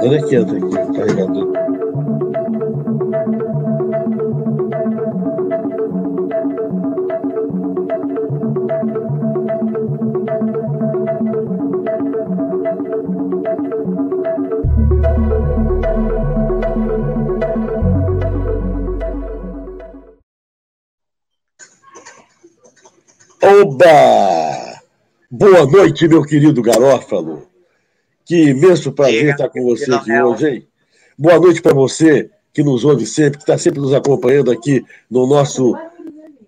Olha noite, meu querido Garófalo. Que imenso prazer estar com você aqui hoje, hein? Boa noite para você que nos ouve sempre, que está sempre nos acompanhando aqui no nosso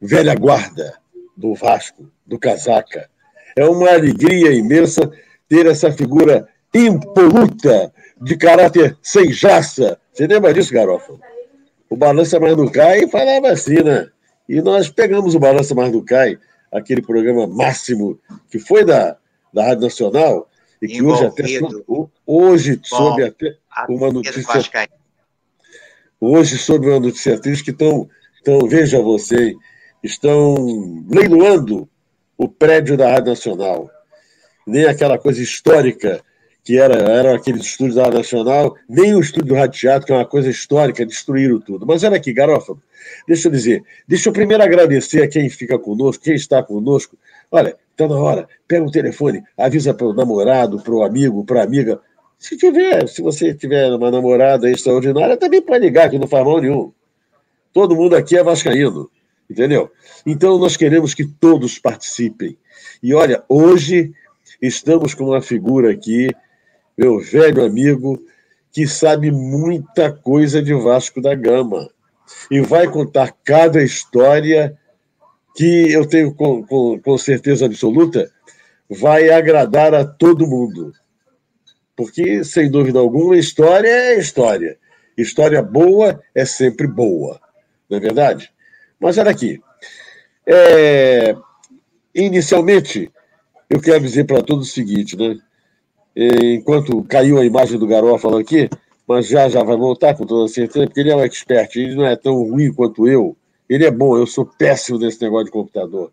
velha guarda do Vasco, do Casaca. É uma alegria imensa ter essa figura impoluta, de caráter sem jaça. Você lembra disso, Garófalo? O Balança Mais do Cai falava assim, né? E nós pegamos o Balança Mais do Cai, aquele programa máximo que foi da, da Rádio Nacional, e que hoje até hoje soube até uma notícia hoje sobre uma notícia triste que estão, estão veja você, estão leiloando o prédio da Rádio Nacional. Nem aquela coisa histórica que era, era aqueles estúdios da Nacional, nem o estúdio do Rádio Teatro, que é uma coisa histórica, destruíram tudo. Mas olha aqui, Garófalo, deixa eu dizer, deixa eu primeiro agradecer a quem fica conosco, quem está conosco. Olha, Está na hora. Pega o telefone, avisa para o namorado, para o amigo, para a amiga. Se tiver, se você tiver uma namorada extraordinária, também pode ligar, que não faz mal nenhum. Todo mundo aqui é vascaíno, entendeu? Então nós queremos que todos participem. E olha, hoje estamos com uma figura aqui, meu velho amigo, que sabe muita coisa de Vasco da Gama. E vai contar cada história que eu tenho com, com, com certeza absoluta vai agradar a todo mundo. Porque, sem dúvida alguma, história é história. História boa é sempre boa, não é verdade? Mas olha aqui. É... Inicialmente, eu quero dizer para todos o seguinte, né? Enquanto caiu a imagem do Garófalo aqui, mas já já vai voltar com toda certeza, porque ele é um expert, ele não é tão ruim quanto eu ele é bom, eu sou péssimo nesse negócio de computador.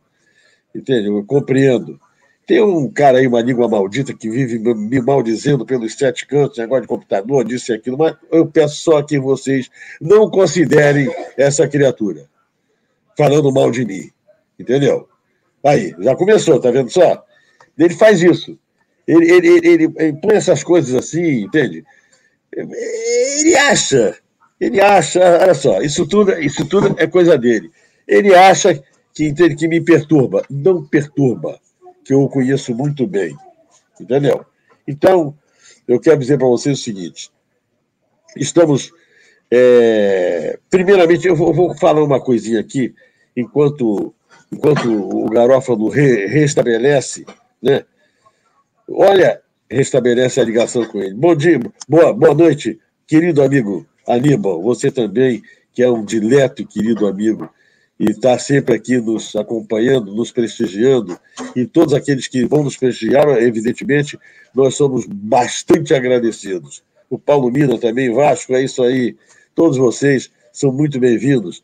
Entende? Eu compreendo. Tem um cara aí, uma língua maldita, que vive me maldizendo pelos sete cantos, negócio de computador, disso e aquilo, mas eu peço só que vocês não considerem essa criatura falando mal de mim. Entendeu? Aí, já começou, tá vendo só? Ele faz isso. Ele, ele, ele, ele põe essas coisas assim, entende? Ele acha ele acha, olha só, isso tudo, isso tudo é coisa dele. Ele acha que, que me perturba. Não perturba, que eu o conheço muito bem. Entendeu? Então, eu quero dizer para vocês o seguinte: estamos. É, primeiramente, eu vou, vou, falar uma coisinha aqui, enquanto, enquanto o Garófalo re, restabelece, né? Olha, restabelece a ligação com ele. Bom dia, boa, boa noite, querido amigo Aníbal, você também, que é um dileto e querido amigo, e está sempre aqui nos acompanhando, nos prestigiando, e todos aqueles que vão nos prestigiar, evidentemente, nós somos bastante agradecidos. O Paulo Mina também, Vasco, é isso aí. Todos vocês são muito bem-vindos.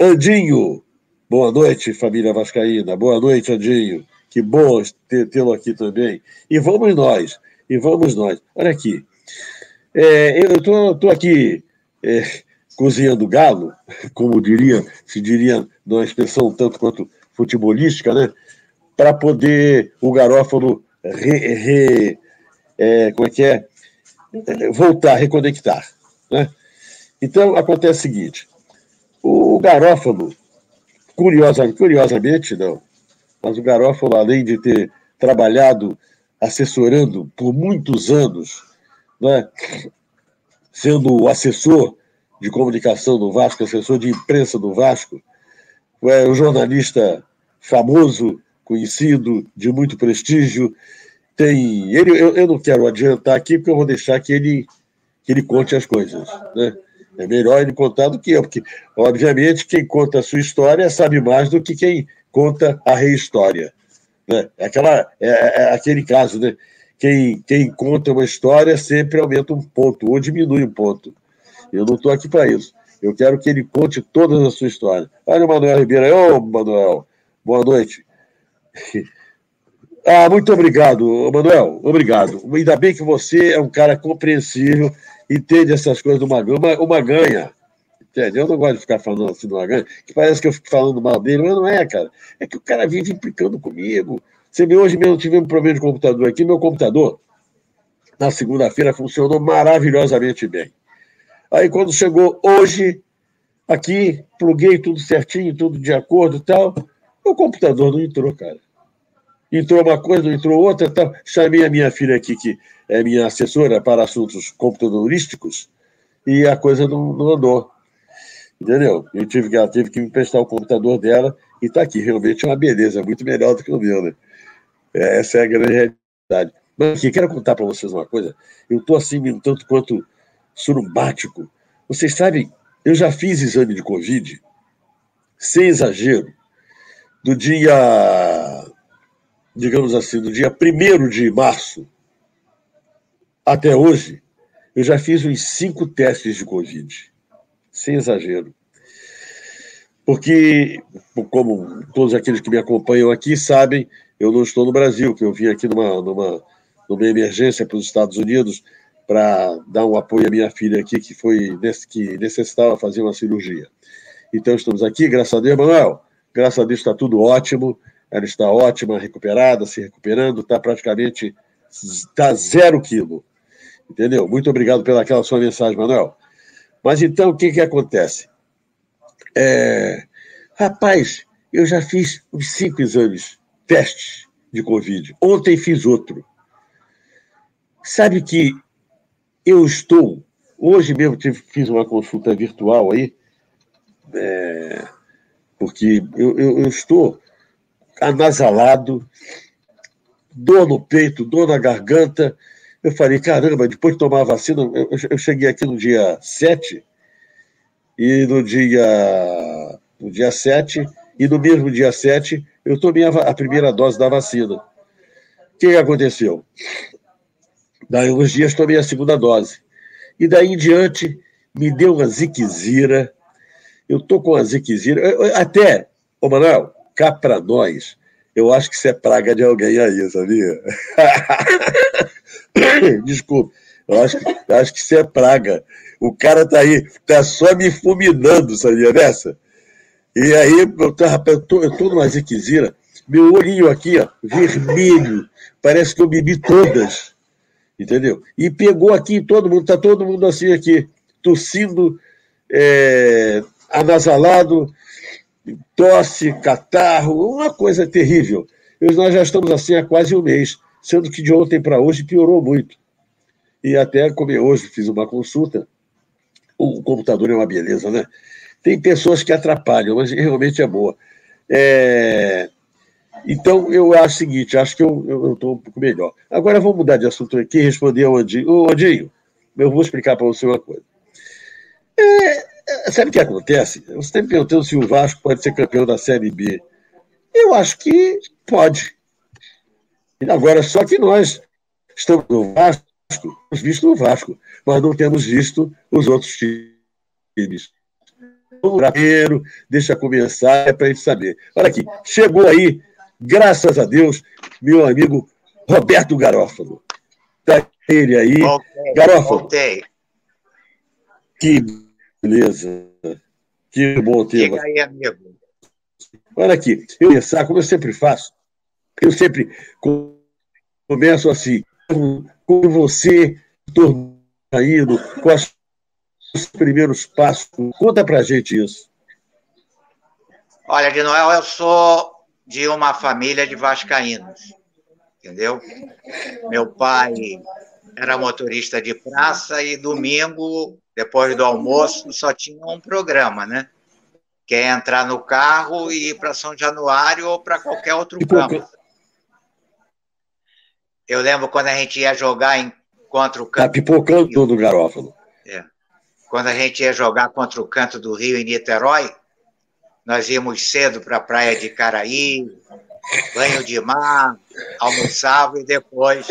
Andinho, boa noite, família Vascaína. Boa noite, Andinho. Que bom tê-lo aqui também. E vamos nós, e vamos nós. Olha aqui, é, eu estou aqui é, cozinhando galo, como diria, se diria numa expressão tanto quanto futebolística, né? Para poder o Garófalo re, re, é, como é que é? voltar, reconectar. Né? Então acontece o seguinte: o Garófalo, curiosa, curiosamente, não, mas o Garófalo, além de ter trabalhado assessorando por muitos anos né, sendo assessor de comunicação do Vasco, assessor de imprensa do Vasco, é um jornalista famoso, conhecido, de muito prestígio. Tem ele, eu, eu não quero adiantar aqui porque eu vou deixar que ele que ele conte as coisas, né? É melhor ele contar do que eu, porque obviamente quem conta a sua história sabe mais do que quem conta a rehistória, né? É aquela é, é, é aquele caso, né? quem, quem conta uma história sempre aumenta um ponto ou diminui um ponto. Eu não estou aqui para isso. Eu quero que ele conte toda a sua história. Olha o Manuel Ribeiro. Ô, Manuel, boa noite. Ah, muito obrigado, Manuel. Obrigado. Ainda bem que você é um cara compreensível, entende essas coisas do Maganha. Uma, uma ganha. Entende? Eu não gosto de ficar falando assim do Maganha, que parece que eu fico falando mal dele, mas não é, cara. É que o cara vive implicando comigo. Você vê, hoje mesmo tive um problema de computador aqui. Meu computador, na segunda-feira, funcionou maravilhosamente bem. Aí, quando chegou hoje, aqui, pluguei tudo certinho, tudo de acordo e tal, o computador não entrou, cara entrou uma coisa, não entrou outra. Então, chamei a minha filha aqui, que é minha assessora para assuntos computadorísticos, e a coisa não, não andou. Entendeu? Eu tive que, ela teve que me emprestar o computador dela e está aqui. Realmente é uma beleza, muito melhor do que o meu, né? É, essa é a grande realidade. Mas aqui, quero contar para vocês uma coisa. Eu estou assim, um tanto quanto surumbático. Vocês sabem, eu já fiz exame de Covid, sem exagero, do dia digamos assim, do dia 1 de março até hoje, eu já fiz uns cinco testes de Covid, sem exagero. Porque, como todos aqueles que me acompanham aqui sabem, eu não estou no Brasil, que eu vim aqui numa, numa, numa emergência para os Estados Unidos para dar um apoio à minha filha aqui, que foi que necessitava fazer uma cirurgia. Então, estamos aqui, graças a Deus, Manuel, graças a Deus está tudo ótimo, ela está ótima, recuperada, se recuperando, está praticamente está zero quilo. Entendeu? Muito obrigado pela aquela sua mensagem, Manuel. Mas então, o que, que acontece? É, rapaz, eu já fiz uns cinco exames, testes de Covid. Ontem fiz outro. Sabe que eu estou, hoje mesmo tive, fiz uma consulta virtual aí, é, porque eu, eu, eu estou anasalado, dor no peito, dor na garganta. Eu falei, caramba, depois de tomar a vacina, eu, eu cheguei aqui no dia 7, e no dia, no dia 7, e no mesmo dia 7, eu tomei a, a primeira dose da vacina. O que aconteceu? Daí uns dias tomei a segunda dose. E daí em diante, me deu uma ziquezira. Eu tô com a ziquezira. Até, ô Manuel, cá para nós, eu acho que isso é praga de alguém aí, sabia? Desculpa, eu acho, eu acho que isso é praga. O cara tá aí, tá só me fulminando, sabia dessa? E aí, eu tô, eu tô, eu tô numa ziquezira, meu olhinho aqui, ó, vermelho, parece que eu bebi todas, entendeu? E pegou aqui todo mundo, tá todo mundo assim aqui, tossindo, é, anasalado, tosse, catarro, uma coisa terrível. Nós já estamos assim há quase um mês, sendo que de ontem para hoje piorou muito. E até como eu hoje fiz uma consulta, o computador é uma beleza, né? Tem pessoas que atrapalham, mas realmente é boa. É... Então, eu acho o seguinte, acho que eu estou um pouco melhor. Agora vamos mudar de assunto aqui e responder ao Andinho. Ô, Andinho, eu vou explicar para você uma coisa. É, Sabe o que acontece? Você me perguntando se o Vasco pode ser campeão da Série B. Eu acho que pode. Agora, só que nós estamos no Vasco, temos visto o Vasco, mas não temos visto os outros times. Vamos primeiro, deixa começar, é para a gente saber. Olha aqui, chegou aí, graças a Deus, meu amigo Roberto Garófalo. Está ele aí. Voltei, Garófalo. Voltei. Que Beleza. Que bom ter. Chega aí, amigo. Olha aqui, eu pensar, como eu sempre faço, eu sempre começo assim, com você, indo, com os primeiros passos. Conta pra gente isso. Olha, de Noel, eu sou de uma família de vascaínos, entendeu? Meu pai era motorista de praça e domingo depois do almoço, só tinha um programa, né? Que é entrar no carro e ir para São Januário ou para qualquer outro campo. Eu lembro quando a gente ia jogar em, contra o canto. Tá pipocando todo o garófalo. É. Quando a gente ia jogar contra o canto do Rio em Niterói, nós íamos cedo para a praia de Caraí, banho de mar, almoçava e depois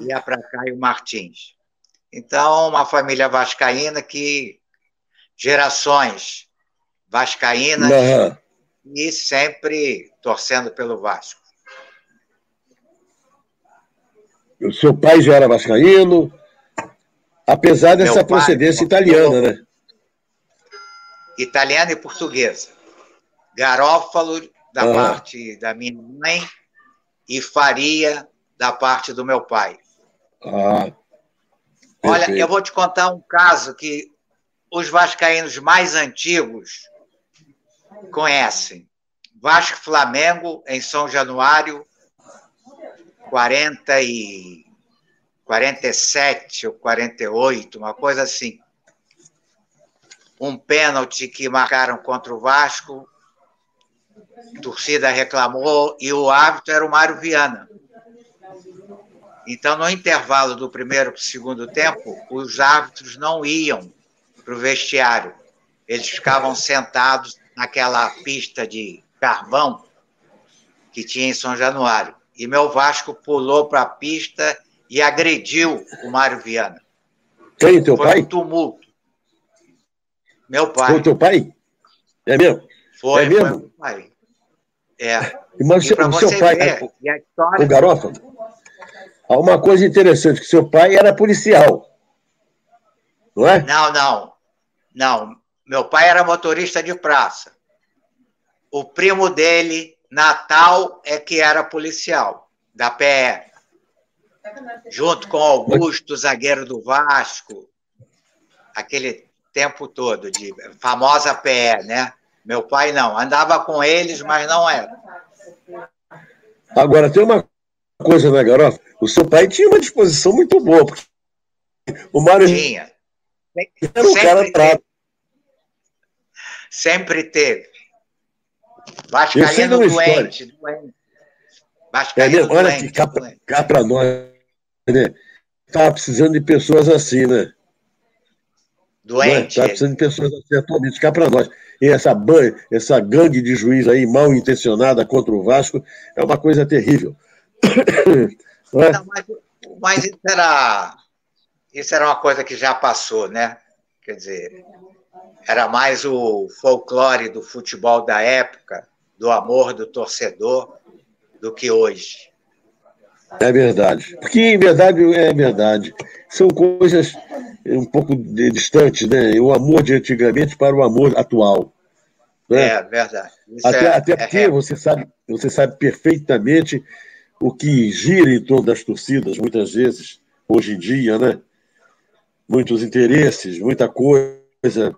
ia para Caio Martins. Então, uma família vascaína que gerações vascaínas uhum. e sempre torcendo pelo Vasco. O seu pai já era vascaíno, apesar dessa Meu procedência pai, italiana, né? Italiana e portuguesa. Garófalo da uhum. parte da minha mãe e Faria da parte do meu pai. Ah, Olha, eu vou te contar um caso que os vascaínos mais antigos conhecem. Vasco Flamengo em São Januário, 40 e 47 ou 48, uma coisa assim. Um pênalti que marcaram contra o Vasco, a torcida reclamou e o árbitro era o Mário Viana. Então, no intervalo do primeiro para o segundo tempo, os árbitros não iam para o vestiário. Eles ficavam sentados naquela pista de carvão que tinha em São Januário. E meu Vasco pulou para a pista e agrediu o Mário Viana. Quem, teu Foi pai? um tumulto. Meu pai. Foi teu pai? É mesmo? Foi, é mesmo? foi meu pai. É. Mas e o seu pai, ver, história... o Há uma coisa interessante, que seu pai era policial. Não é? Não, não. Não. Meu pai era motorista de praça. O primo dele, Natal, é que era policial, da PE. Junto com Augusto, zagueiro do Vasco. Aquele tempo todo, de famosa PE, né? Meu pai não. Andava com eles, mas não era. Agora, tem uma coisa, né, garoto? O seu pai tinha uma disposição muito boa. Porque o Mário tinha. Era um cara teve. Sempre teve. Vascaíno doente, doente. Vascaíno é, olha doente, que cá, cá para nós, né? Estava precisando de pessoas assim, né? Doente. Estava precisando de pessoas assim atualmente, cá para nós. E essa, essa gangue de juiz aí mal intencionada contra o Vasco é uma coisa terrível. É? Não, mas, mas isso, era, isso era uma coisa que já passou, né? Quer dizer, era mais o folclore do futebol da época, do amor do torcedor, do que hoje. É verdade. Porque, em verdade, é verdade. São coisas um pouco distantes, né? O amor de antigamente para o amor atual. Né? É verdade. Isso até, é, até é porque é você, sabe, você sabe perfeitamente o que gira em torno das torcidas, muitas vezes, hoje em dia, né? Muitos interesses, muita coisa,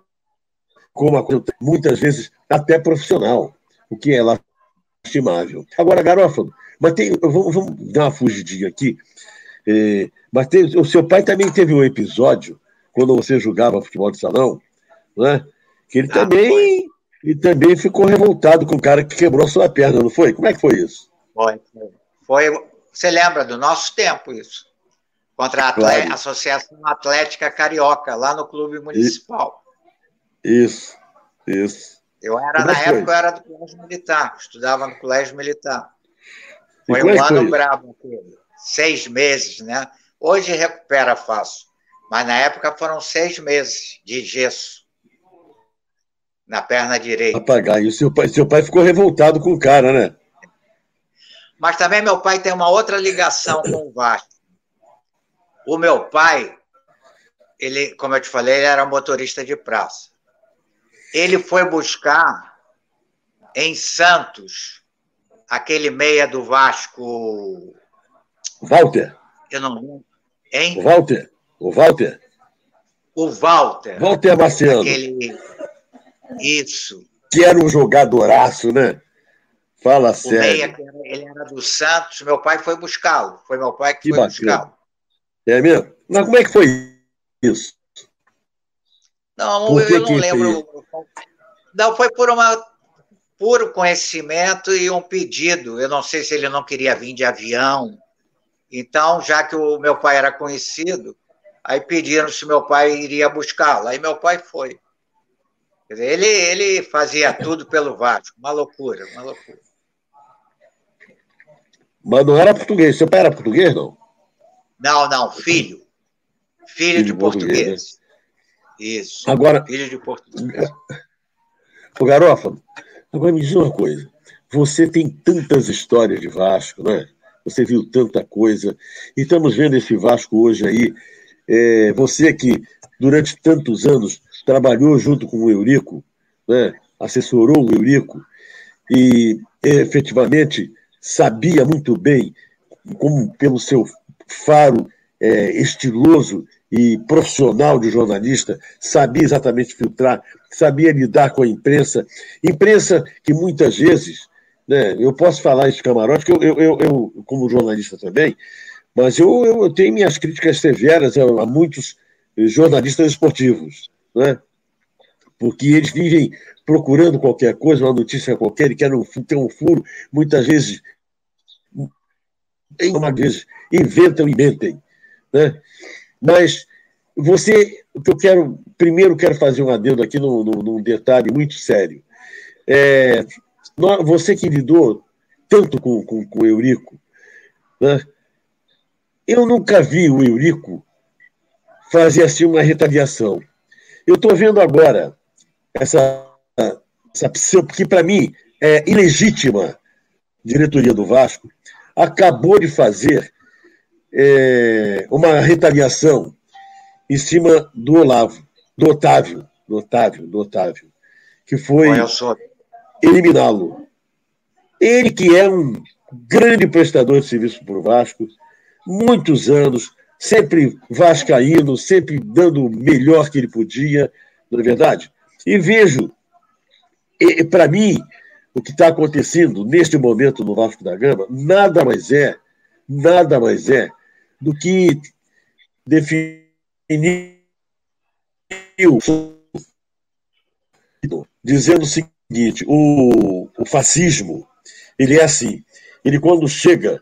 como a coisa, muitas vezes até profissional, o que é lastimável. Agora, Garófalo, mas tem, vamos, vamos dar uma fugidinha aqui. É, mas tem, o seu pai também teve um episódio, quando você jogava futebol de salão, né? que ele ah, também, ele também ficou revoltado com o cara que quebrou a sua perna, não foi? Como é que foi isso? Foi, foi. Foi, você lembra do nosso tempo isso? Contra a claro. Associação Atlética Carioca, lá no Clube Municipal. Isso, isso. Eu era, Como é na época, foi? eu era do Colégio Militar, estudava no Colégio Militar. Foi um é ano foi? bravo aquele. Seis meses, né? Hoje recupera fácil. Mas na época foram seis meses de gesso na perna direita. Apagar. E o seu pai, seu pai ficou revoltado com o cara, né? Mas também meu pai tem uma outra ligação com o Vasco. O meu pai, ele, como eu te falei, ele era motorista de praça. Ele foi buscar em Santos aquele meia do Vasco. Walter. Eu não lembro. Hein? O Walter. O Walter. O Walter. Walter Marciano. Aquele... Isso. Que era um jogadoraço, né? Fala o sério. Meia, ele era do Santos, meu pai foi buscá-lo. Foi meu pai que, que foi buscá-lo. É mesmo? Mas como é que foi isso? Não, por eu, não lembro. Não, foi por uma puro conhecimento e um pedido. Eu não sei se ele não queria vir de avião. Então, já que o meu pai era conhecido, aí pediram se meu pai iria buscá-lo. Aí meu pai foi. Ele, ele fazia tudo pelo Vasco. Uma loucura, uma loucura. Mas não era português. Seu pai era português, não? Não, não, filho. Filho, filho de português. português. Isso. Agora, Ilha de Portugal. O Garófalo, agora me diz uma coisa. Você tem tantas histórias de Vasco, né? Você viu tanta coisa. E estamos vendo esse Vasco hoje aí. É, você que durante tantos anos trabalhou junto com o Eurico, né? assessorou o Eurico e efetivamente sabia muito bem, como pelo seu faro é, estiloso e profissional de jornalista, sabia exatamente filtrar, sabia lidar com a imprensa. Imprensa que muitas vezes, né, eu posso falar isso de camarote, que eu, eu, eu, como jornalista também, mas eu, eu tenho minhas críticas severas a, a muitos jornalistas esportivos, né? porque eles vivem procurando qualquer coisa, uma notícia qualquer, e querem ter um furo, muitas vezes, uma vezes, inventam e mentem. Né? Mas você, o que eu quero, primeiro quero fazer um adendo aqui num, num detalhe muito sério. É, você que lidou tanto com, com, com o Eurico, né? eu nunca vi o Eurico fazer assim uma retaliação. Eu estou vendo agora essa, essa que para mim é ilegítima diretoria do Vasco, acabou de fazer é, uma retaliação em cima do Olavo, do Otávio, do Otávio, do Otávio, que foi eliminá-lo. Ele que é um grande prestador de serviço para o Vasco, muitos anos, sempre vascaíno, sempre dando o melhor que ele podia, não é verdade? E vejo, para mim, o que está acontecendo neste momento no Vasco da Gama, nada mais é, nada mais é do que definiu dizendo o seguinte: o, o fascismo, ele é assim, ele quando chega,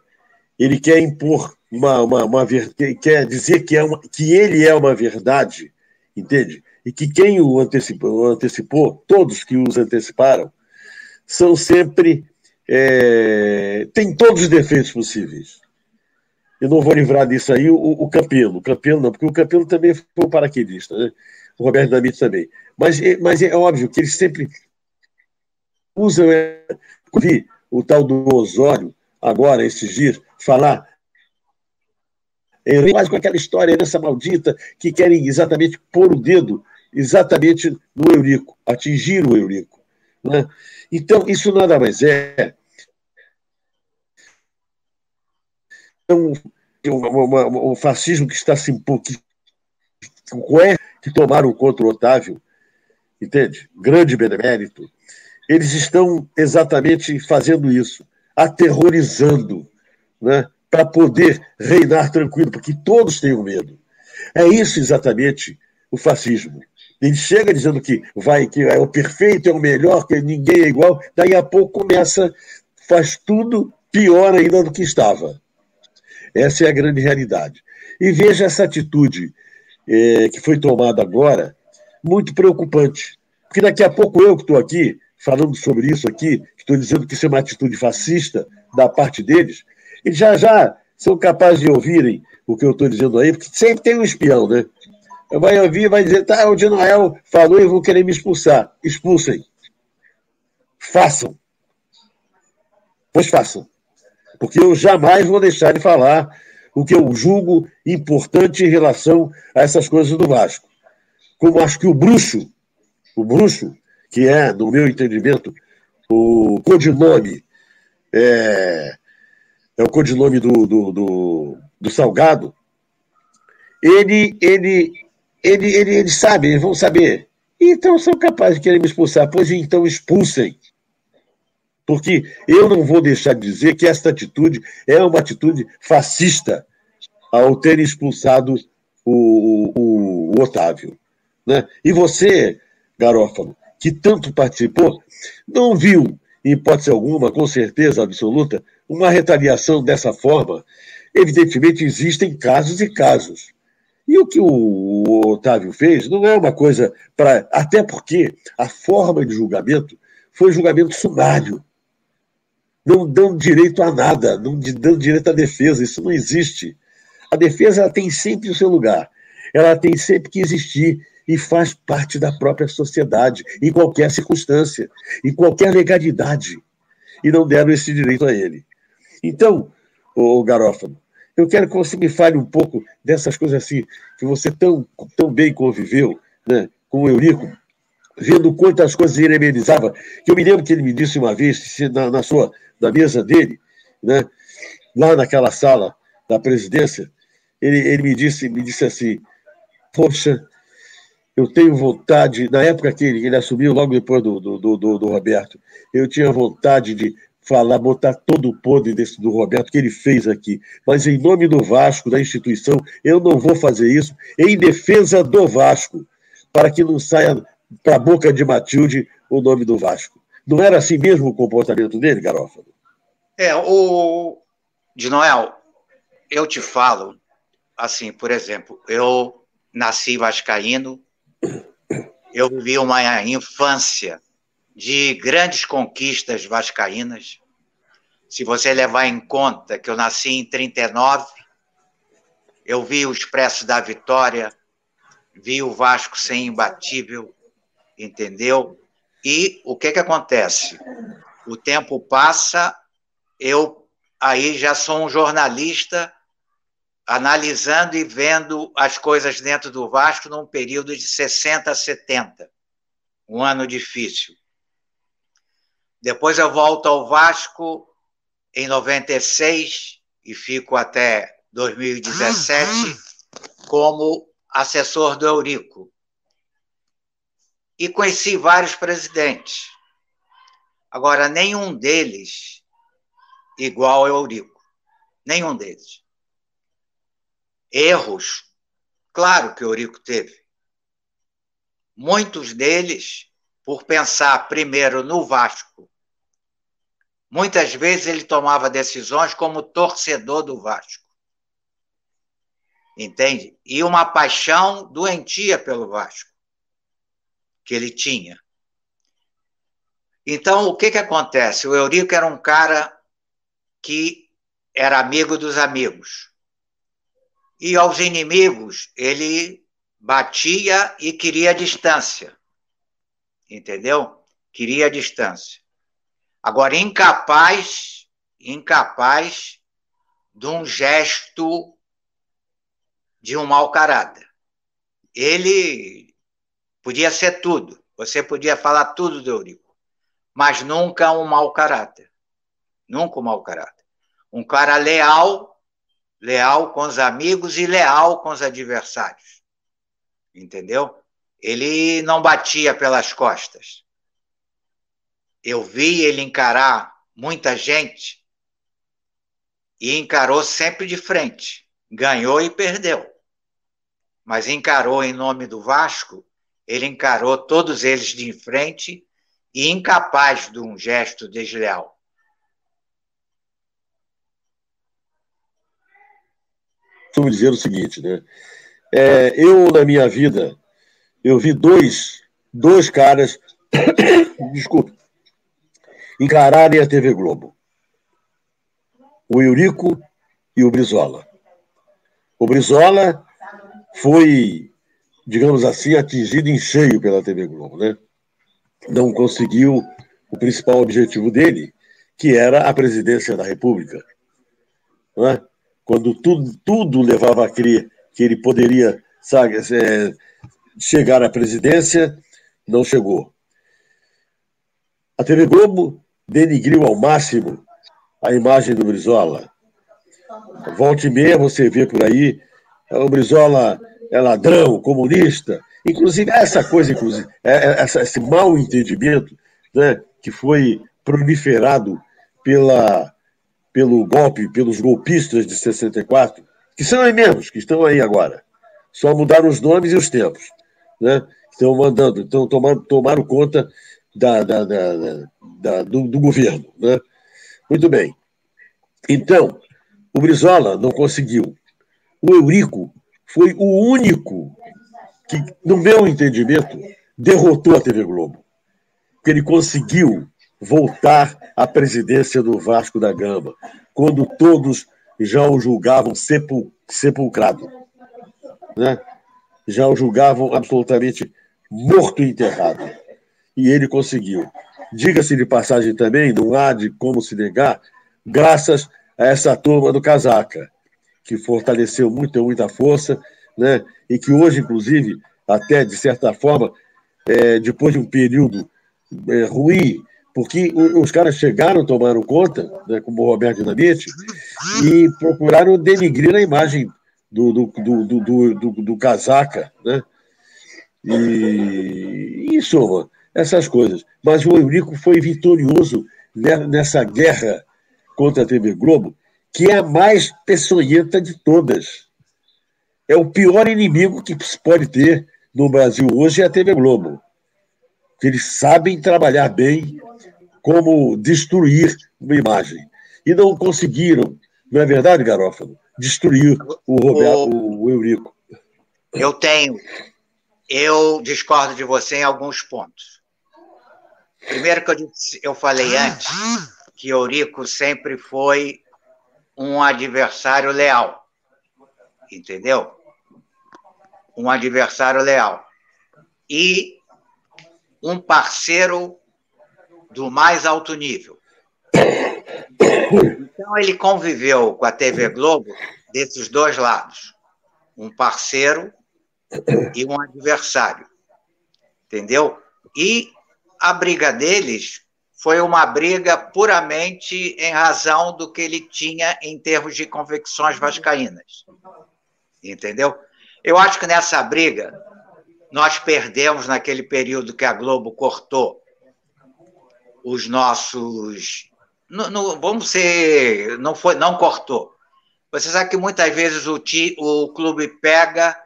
ele quer impor uma, uma, uma quer dizer que, é uma, que ele é uma verdade, entende? E que quem o antecipou, antecipou todos que os anteciparam, são sempre. É, tem todos os defeitos possíveis eu não vou livrar disso aí o, o Campelo. O Campelo não, porque o Campelo também foi um paraquedista, né? O Roberto Damit também. Mas, é, mas é óbvio que eles sempre usam. É, vi o tal do Osório, agora, esses dias, falar. Quase com aquela história dessa maldita que querem exatamente pôr o dedo exatamente no Eurico, atingir o Eurico. Né? Então, isso nada mais é uma, uma, um fascismo que está se impondo, que, que tomaram contra o Otávio, entende? Grande benemérito. Eles estão exatamente fazendo isso, aterrorizando, né? para poder reinar tranquilo, porque todos têm medo. É isso exatamente o fascismo. Ele chega dizendo que vai que é o perfeito, é o melhor, que ninguém é igual, daí a pouco começa, faz tudo pior ainda do que estava. Essa é a grande realidade. E veja essa atitude é, que foi tomada agora, muito preocupante. Porque daqui a pouco eu que estou aqui, falando sobre isso aqui, estou dizendo que isso é uma atitude fascista da parte deles, e já já são capazes de ouvirem o que eu estou dizendo aí, porque sempre tem um espião, né? Vai ouvir vai dizer, tá, o de Noel falou e vão querer me expulsar. Expulsem. Façam. Pois façam porque eu jamais vou deixar de falar o que eu julgo importante em relação a essas coisas do Vasco. Como acho que o bruxo, o bruxo, que é, no meu entendimento, o codinome, é, é o codinome do, do, do, do Salgado, ele, ele, ele, ele, eles sabem, eles vão saber. Então são capazes de querer me expulsar. Pois então expulsem. Porque eu não vou deixar de dizer que esta atitude é uma atitude fascista ao ter expulsado o, o, o Otávio. Né? E você, Garófalo, que tanto participou, não viu, em hipótese alguma, com certeza absoluta, uma retaliação dessa forma. Evidentemente, existem casos e casos. E o que o Otávio fez não é uma coisa para. Até porque a forma de julgamento foi julgamento sumário não dão direito a nada, não dão direito à defesa. Isso não existe. A defesa ela tem sempre o seu lugar. Ela tem sempre que existir e faz parte da própria sociedade, em qualquer circunstância, em qualquer legalidade. E não deram esse direito a ele. Então, o Garófalo, eu quero que você me fale um pouco dessas coisas assim, que você tão, tão bem conviveu né, com o Eurico, vendo quantas coisas ele amenizava. Que eu me lembro que ele me disse uma vez, na, na sua, na mesa dele, né, lá naquela sala da presidência, ele, ele me, disse, me disse assim: Poxa, eu tenho vontade, na época que ele, ele assumiu, logo depois do, do, do, do Roberto, eu tinha vontade de falar, botar todo o podre desse do Roberto que ele fez aqui. Mas em nome do Vasco, da instituição, eu não vou fazer isso em defesa do Vasco, para que não saia para a boca de Matilde o nome do Vasco. Não era assim mesmo o comportamento dele, Garófalo? É, o de Noel, eu te falo, assim, por exemplo, eu nasci vascaíno, eu vivi uma infância de grandes conquistas vascaínas. Se você levar em conta que eu nasci em 39, eu vi o Expresso da Vitória, vi o Vasco ser imbatível, entendeu? E o que que acontece? O tempo passa, eu aí já sou um jornalista analisando e vendo as coisas dentro do Vasco num período de 60 a 70, um ano difícil. Depois eu volto ao Vasco em 96 e fico até 2017 como assessor do Eurico. E conheci vários presidentes. Agora, nenhum deles igual ao Eurico. Nenhum deles. Erros, claro que o Eurico teve. Muitos deles por pensar primeiro no Vasco Muitas vezes ele tomava decisões como torcedor do Vasco. Entende? E uma paixão doentia pelo Vasco que ele tinha. Então, o que, que acontece? O Eurico era um cara que era amigo dos amigos. E aos inimigos, ele batia e queria distância. Entendeu? Queria distância. Agora, incapaz, incapaz de um gesto de um mau caráter. Ele podia ser tudo, você podia falar tudo do Eurico, mas nunca um mau caráter. Nunca um mau caráter. Um cara leal, leal com os amigos e leal com os adversários. Entendeu? Ele não batia pelas costas eu vi ele encarar muita gente e encarou sempre de frente. Ganhou e perdeu. Mas encarou em nome do Vasco, ele encarou todos eles de frente e incapaz de um gesto desleal. Costumo dizer o seguinte, né? É, eu, na minha vida, eu vi dois, dois caras, desculpe, encararem a TV Globo. O Eurico e o Brizola. O Brizola foi, digamos assim, atingido em cheio pela TV Globo, né? Não conseguiu o principal objetivo dele, que era a presidência da República. É? Quando tudo, tudo levava a crer que ele poderia sabe, é, chegar à presidência, não chegou. A TV Globo denigriu ao máximo a imagem do Brizola. Volte e meia você vê por aí, o Brizola é ladrão, comunista. Inclusive, essa coisa, inclusive, é, é, essa, esse mal entendimento né, que foi proliferado pela, pelo golpe, pelos golpistas de 64, que são aí mesmos, que estão aí agora. Só mudaram os nomes e os tempos. Né? Estão mandando, estão tomando, tomaram conta da, da, da, do, do, governo. Né? Muito bem. Então, o Brizola não conseguiu. O Eurico foi o único que, no meu entendimento, derrotou a TV Globo. Que ele conseguiu voltar à presidência do Vasco da Gama, quando todos já o julgavam sepul, sepulcrado. Né? já o julgavam absolutamente morto e enterrado. E ele conseguiu. Diga-se de passagem também, não há de como se negar, graças a essa turma do Casaca, que fortaleceu muito, muita força, né? e que hoje, inclusive, até de certa forma, é, depois de um período é, ruim, porque os caras chegaram, tomaram conta, né, como o Roberto Dinamite, e procuraram denigrir a imagem do, do, do, do, do, do casaca, né? E isso, essas coisas. Mas o Eurico foi vitorioso nessa guerra contra a TV Globo, que é a mais peçonhenta de todas. É o pior inimigo que se pode ter no Brasil hoje é a TV Globo. Eles sabem trabalhar bem como destruir uma imagem. E não conseguiram, não é verdade, Garófalo? Destruir o, Roberto, o, o Eurico. Eu tenho. Eu discordo de você em alguns pontos. Primeiro que eu, disse, eu falei antes que Eurico sempre foi um adversário leal. Entendeu? Um adversário leal. E um parceiro do mais alto nível. Então, ele conviveu com a TV Globo desses dois lados: um parceiro e um adversário. Entendeu? E a briga deles foi uma briga puramente em razão do que ele tinha em termos de convicções vascaínas. Entendeu? Eu acho que nessa briga nós perdemos naquele período que a Globo cortou os nossos. Não, não, vamos ser. Não, foi, não cortou. Você sabe que muitas vezes o, ti, o clube pega,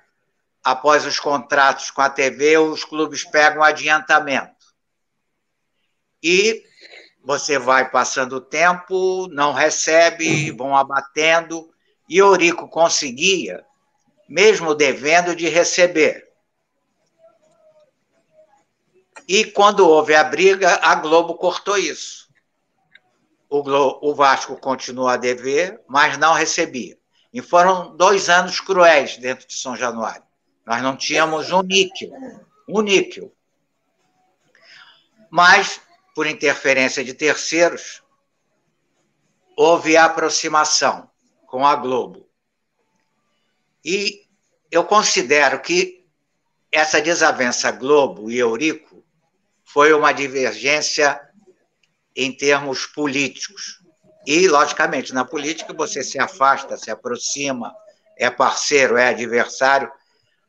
após os contratos com a TV, os clubes pegam adiantamento. E você vai passando o tempo, não recebe, vão abatendo. E Eurico conseguia, mesmo devendo, de receber. E quando houve a briga, a Globo cortou isso. O, Globo, o Vasco continua a dever, mas não recebia. E foram dois anos cruéis dentro de São Januário. Nós não tínhamos um níquel. Um níquel. Mas, por interferência de terceiros, houve aproximação com a Globo. E eu considero que essa desavença Globo e Eurico foi uma divergência em termos políticos. E, logicamente, na política você se afasta, se aproxima, é parceiro, é adversário,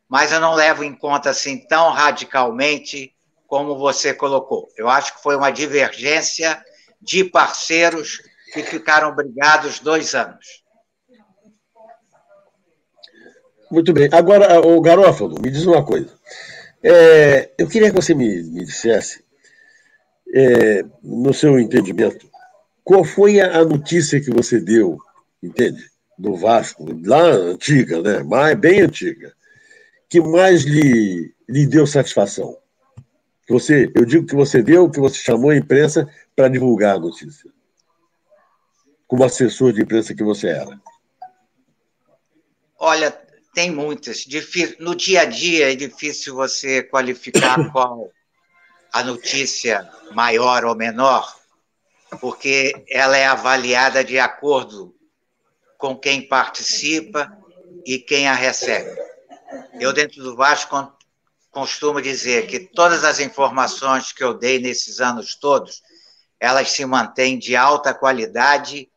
mas eu não levo em conta assim tão radicalmente como você colocou. Eu acho que foi uma divergência de parceiros que ficaram brigados dois anos. Muito bem. Agora, o Garófalo, me diz uma coisa. É, eu queria que você me, me dissesse, é, no seu entendimento, qual foi a notícia que você deu, entende? Do Vasco, lá antiga, né? Mas bem antiga, que mais lhe, lhe deu satisfação? Você, eu digo que você deu, que você chamou a imprensa para divulgar a notícia. Como assessor de imprensa que você era. Olha, tem muitas. no dia a dia é difícil você qualificar qual a notícia maior ou menor, porque ela é avaliada de acordo com quem participa e quem a recebe. Eu, dentro do Vasco, costumo dizer que todas as informações que eu dei nesses anos todos, elas se mantêm de alta qualidade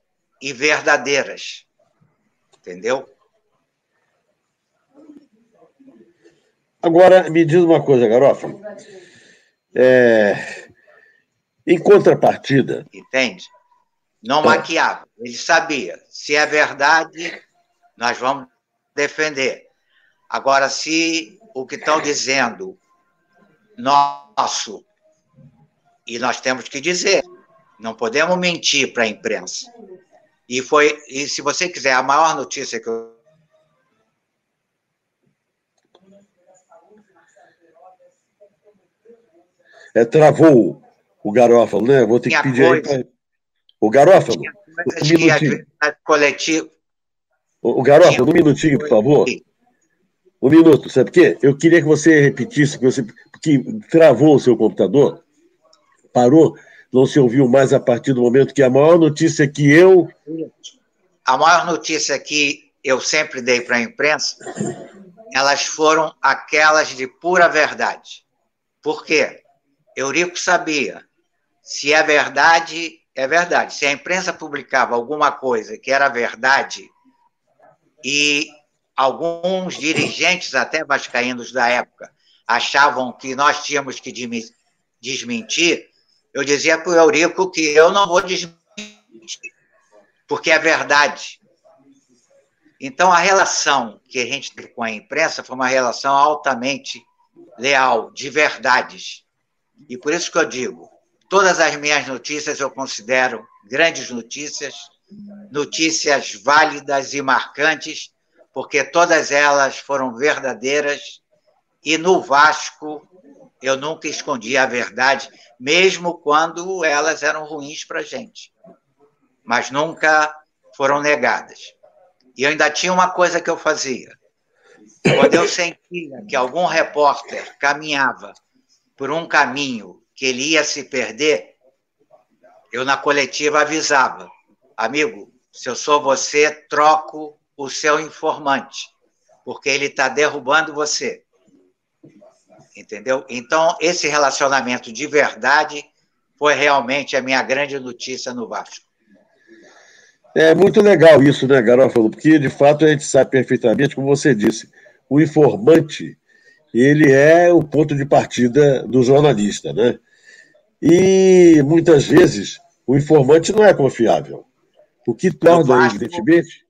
e verdadeiras. Entendeu? Agora, me diz uma coisa, Garofa. É... Em contrapartida. Entende? Não é. maquiava. Ele sabia. Se é verdade, nós vamos defender. Agora, se o que estão dizendo nosso, e nós temos que dizer, não podemos mentir para a imprensa. E foi, e se você quiser, a maior notícia que eu é, travou o Garófalo, né? Vou ter que pedir aí pra... O Garófalo, um minutinho. O Garófalo, um minutinho, por favor. Um minuto, sabe por quê? Eu queria que você repetisse, que você que travou o seu computador, parou, não se ouviu mais a partir do momento que a maior notícia que eu. A maior notícia que eu sempre dei para a imprensa, elas foram aquelas de pura verdade. Por quê? Eurico sabia. Se é verdade, é verdade. Se a imprensa publicava alguma coisa que era verdade e alguns dirigentes, até vascaínos da época, achavam que nós tínhamos que desmentir, eu dizia para o Eurico que eu não vou desmentir, porque é verdade. Então, a relação que a gente teve com a imprensa foi uma relação altamente leal, de verdades. E por isso que eu digo, todas as minhas notícias eu considero grandes notícias, notícias válidas e marcantes, porque todas elas foram verdadeiras e no Vasco eu nunca escondi a verdade, mesmo quando elas eram ruins para a gente. Mas nunca foram negadas. E eu ainda tinha uma coisa que eu fazia. Quando eu sentia que algum repórter caminhava por um caminho que ele ia se perder, eu na coletiva avisava: amigo, se eu sou você, troco o seu informante, porque ele está derrubando você. Entendeu? Então, esse relacionamento de verdade foi realmente a minha grande notícia no Vasco. É muito legal isso, né, Garofalo? Porque, de fato, a gente sabe perfeitamente, como você disse, o informante, ele é o ponto de partida do jornalista, né? E, muitas vezes, o informante não é confiável. O que torna, evidentemente...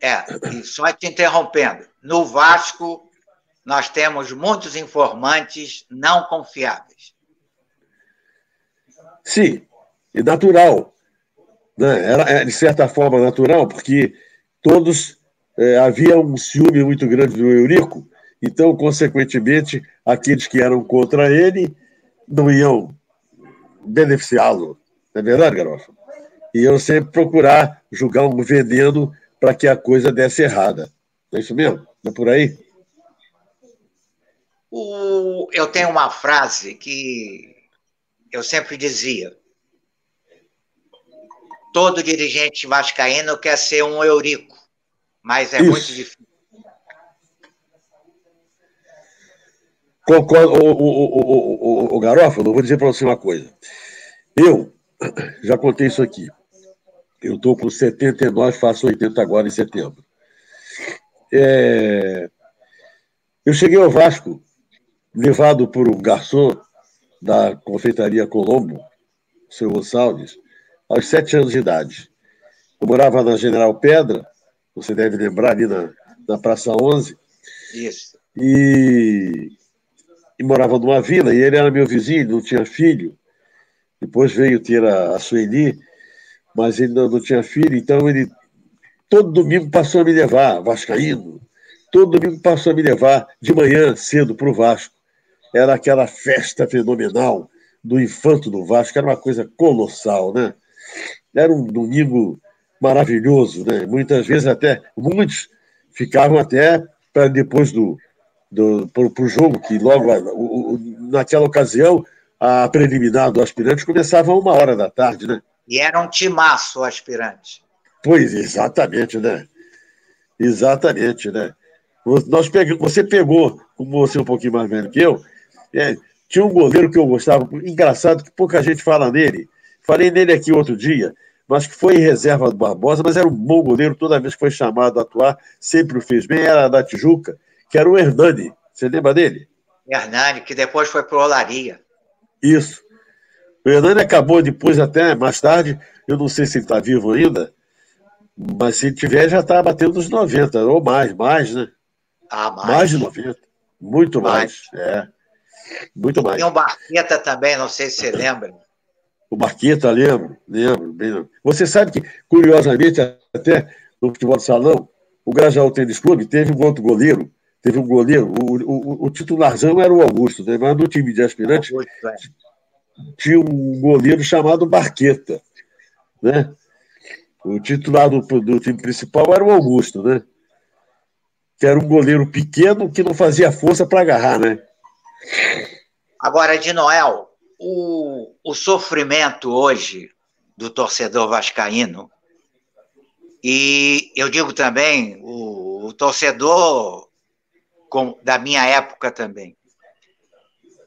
É, e só te interrompendo. No Vasco, nós temos muitos informantes não confiáveis. Sim, e natural. Né? Era, é, de certa forma, natural, porque todos. É, havia um ciúme muito grande do Eurico, então, consequentemente, aqueles que eram contra ele não iam beneficiá-lo. Não é verdade, Garofa? Iam sempre procurar julgar um veneno para que a coisa desse errada. É isso mesmo? É por aí? O, eu tenho uma frase que eu sempre dizia: todo dirigente vascaíno quer ser um Eurico, mas é Isso. muito difícil. Concordo, o, o, o, o, Garófalo, vou dizer para você uma coisa. Eu já contei isso aqui. Eu estou com 79, faço 80 agora em setembro. É... Eu cheguei ao Vasco levado por um garçom da confeitaria Colombo, seu Gonçalves, aos sete anos de idade. Eu morava na General Pedra, você deve lembrar, ali na, na Praça 11. Isso. E, e morava numa vila, e ele era meu vizinho, não tinha filho. Depois veio ter a, a Sueli, mas ele não, não tinha filho, então ele todo domingo passou a me levar, Vascaíno, todo domingo passou a me levar de manhã cedo para o Vasco era aquela festa fenomenal do infanto do Vasco, era uma coisa colossal, né? Era um domingo maravilhoso, né? Muitas vezes até, muitos ficavam até para depois do, do para o jogo, que logo, o, o, naquela ocasião, a preliminar do aspirante começava uma hora da tarde, né? E era um timaço o aspirante. Pois, exatamente, né? Exatamente, né? Nós pegamos, você pegou, como você é um pouquinho mais velho que eu, é, tinha um goleiro que eu gostava, engraçado que pouca gente fala nele. Falei nele aqui outro dia, mas que foi em reserva do Barbosa, mas era um bom goleiro, toda vez que foi chamado a atuar, sempre o fez bem, era da Tijuca, que era o Hernani. Você lembra dele? Hernani, que depois foi para o Olaria. Isso. O Hernani acabou depois, até mais tarde, eu não sei se ele está vivo ainda, mas se ele tiver, já está batendo os 90, ou mais, mais, né? Ah, mais. Mais de 90. Muito mais, mais. é. Muito mais. Tem um Barqueta também, não sei se você lembra. O Barqueta, lembro, lembro, bem Você sabe que, curiosamente, até no futebol de salão, o Grajaú Tênis Clube teve um outro goleiro, teve um goleiro, o, o, o titularzão era o Augusto, né? mas no time de aspirantes Augusto, é. Tinha um goleiro chamado Barqueta, né? O titular do, do time principal era o Augusto, né? que era um goleiro pequeno que não fazia força para agarrar, né? Agora, de Noel, o, o sofrimento hoje do torcedor vascaíno, e eu digo também, o, o torcedor com, da minha época também,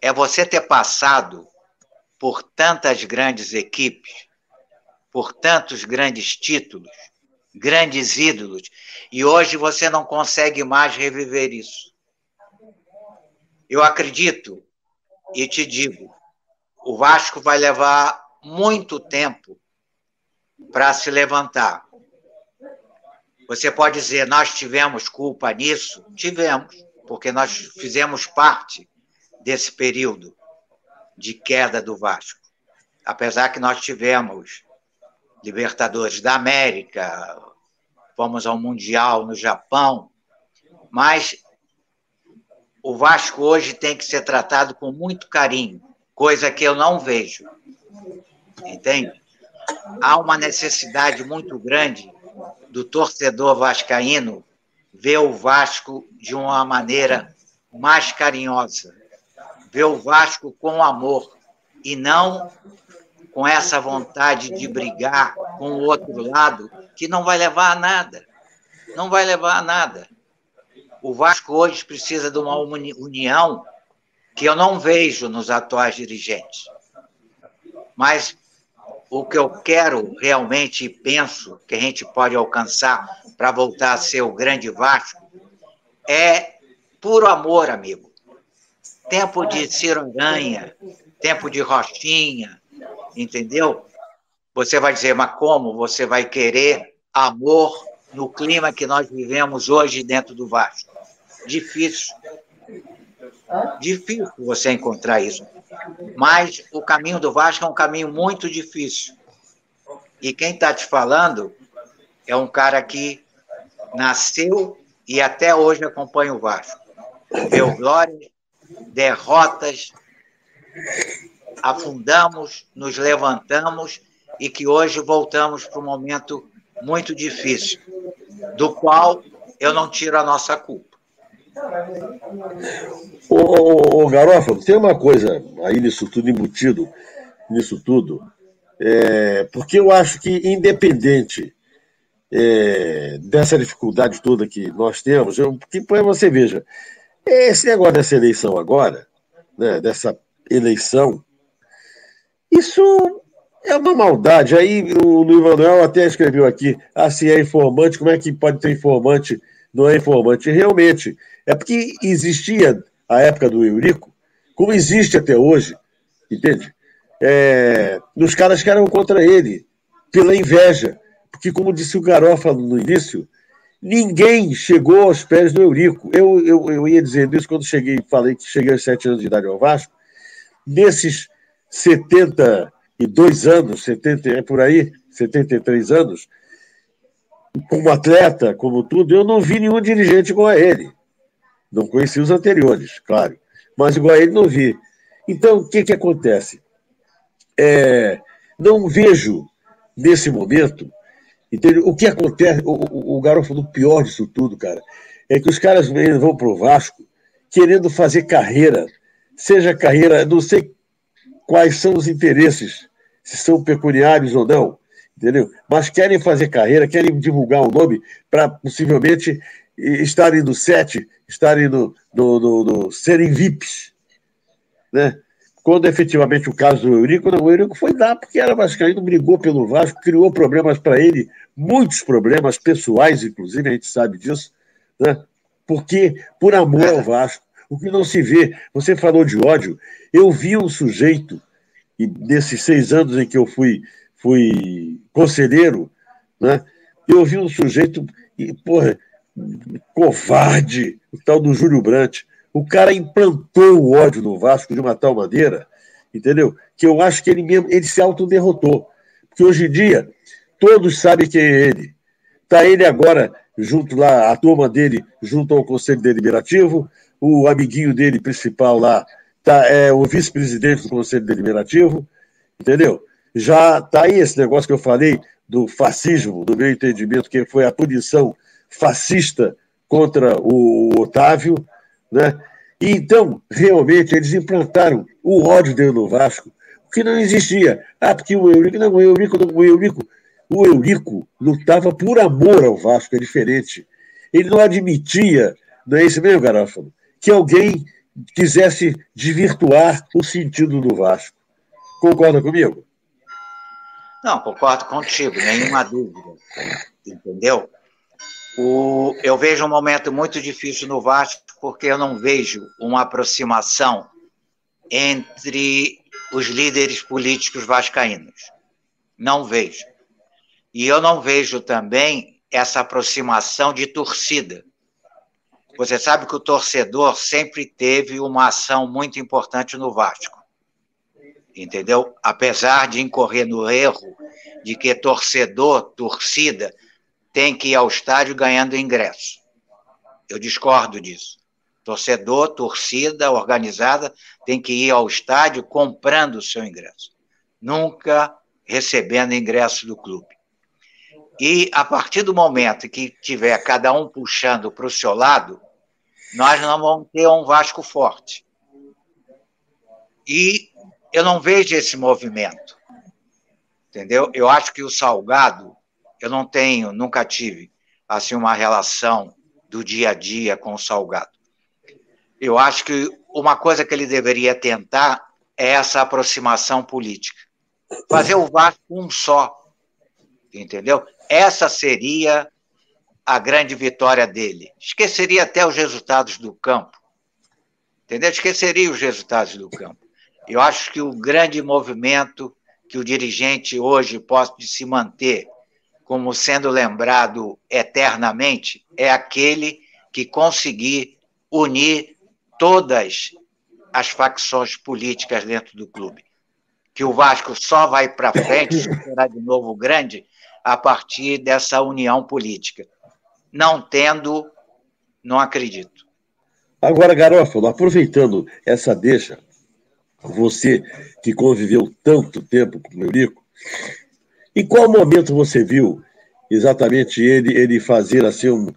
é você ter passado por tantas grandes equipes, por tantos grandes títulos, grandes ídolos, e hoje você não consegue mais reviver isso. Eu acredito e te digo, o Vasco vai levar muito tempo para se levantar. Você pode dizer, nós tivemos culpa nisso? Tivemos, porque nós fizemos parte desse período de queda do Vasco. Apesar que nós tivemos Libertadores da América, fomos ao Mundial no Japão, mas o Vasco hoje tem que ser tratado com muito carinho, coisa que eu não vejo. Entende? Há uma necessidade muito grande do torcedor vascaíno ver o Vasco de uma maneira mais carinhosa, ver o Vasco com amor e não com essa vontade de brigar com o outro lado, que não vai levar a nada. Não vai levar a nada. O Vasco hoje precisa de uma união que eu não vejo nos atuais dirigentes. Mas o que eu quero realmente e penso que a gente pode alcançar para voltar a ser o grande Vasco é puro amor, amigo. Tempo de Ciro Aranha, tempo de Rochinha, entendeu? Você vai dizer, mas como você vai querer amor no clima que nós vivemos hoje dentro do Vasco? Difícil. Difícil você encontrar isso. Mas o caminho do Vasco é um caminho muito difícil. E quem está te falando é um cara que nasceu e até hoje acompanha o Vasco. Viu glórias, derrotas, afundamos, nos levantamos e que hoje voltamos para um momento muito difícil, do qual eu não tiro a nossa culpa. Ô, ô, ô Garófalo, tem uma coisa aí nisso tudo embutido, nisso tudo, é, porque eu acho que, independente é, dessa dificuldade toda que nós temos, eu, que você veja, esse negócio dessa eleição agora, né, dessa eleição, isso é uma maldade. Aí o Luiz Manuel até escreveu aqui: se é informante, como é que pode ter informante? Não é informante. Realmente, é porque existia a época do Eurico, como existe até hoje, entende? É, nos caras que eram contra ele, pela inveja. Porque, como disse o Garofa no início, ninguém chegou aos pés do Eurico. Eu, eu, eu ia dizendo isso quando cheguei, falei que cheguei aos sete anos de idade ao Vasco. Nesses 72 anos, 70, é por aí, 73 anos, como atleta, como tudo, eu não vi nenhum dirigente igual a ele. Não conheci os anteriores, claro, mas igual a ele não vi. Então, o que, que acontece? É, não vejo, nesse momento, entendeu? o que acontece, o, o, o garoto pior disso tudo, cara, é que os caras vão para o Vasco querendo fazer carreira, seja carreira, não sei quais são os interesses, se são pecuniários ou não, entendeu? Mas querem fazer carreira, querem divulgar o nome para possivelmente estarem no set, estarem no, no, no, no, serem VIPs, né? Quando efetivamente o caso do Eurico, não, o Eurico foi dar porque era vascaíno, brigou pelo Vasco, criou problemas para ele, muitos problemas pessoais, inclusive, a gente sabe disso, né? Porque por amor ao Vasco, o que não se vê. Você falou de ódio. Eu vi um sujeito, e nesses seis anos em que eu fui, fui conselheiro, né, eu vi um sujeito, e, porra, covarde, o tal do Júlio Brandt. O cara implantou o ódio no Vasco de uma tal maneira, entendeu? Que eu acho que ele mesmo ele se autoderrotou. Porque hoje em dia, todos sabem quem é ele. Está ele agora junto lá, a turma dele, junto ao Conselho Deliberativo, o amiguinho dele principal lá tá, é o vice-presidente do Conselho Deliberativo, entendeu? Já está aí esse negócio que eu falei do fascismo, do meu entendimento, que foi a punição fascista contra o Otávio, né? E então, realmente, eles implantaram o ódio dentro do Vasco, que não existia. Ah, porque o Eurico, não, o Eurico, o Eurico, o Eurico lutava por amor ao Vasco, é diferente. Ele não admitia, não é isso mesmo, Garófalo, que alguém quisesse desvirtuar o sentido do Vasco. Concorda comigo? Não, concordo contigo, nenhuma dúvida. Entendeu? O, eu vejo um momento muito difícil no Vasco, porque eu não vejo uma aproximação entre os líderes políticos vascaínos. Não vejo. E eu não vejo também essa aproximação de torcida. Você sabe que o torcedor sempre teve uma ação muito importante no Vasco. Entendeu? Apesar de incorrer no erro de que torcedor, torcida, tem que ir ao estádio ganhando ingresso. Eu discordo disso. Torcedor, torcida organizada tem que ir ao estádio comprando o seu ingresso, nunca recebendo ingresso do clube. E a partir do momento que tiver cada um puxando para o seu lado, nós não vamos ter um Vasco forte. E eu não vejo esse movimento. Entendeu? Eu acho que o Salgado eu não tenho, nunca tive, assim, uma relação do dia a dia com o Salgado. Eu acho que uma coisa que ele deveria tentar é essa aproximação política. Fazer o Vasco um só, entendeu? Essa seria a grande vitória dele. Esqueceria até os resultados do campo, entendeu? Esqueceria os resultados do campo. Eu acho que o grande movimento que o dirigente hoje pode se manter como sendo lembrado eternamente é aquele que conseguir unir todas as facções políticas dentro do clube. Que o Vasco só vai para frente, será de novo grande, a partir dessa união política. Não tendo, não acredito. Agora, Garófalo, aproveitando essa deixa, você que conviveu tanto tempo com o Eurico, em qual momento você viu exatamente ele, ele fazer assim, um,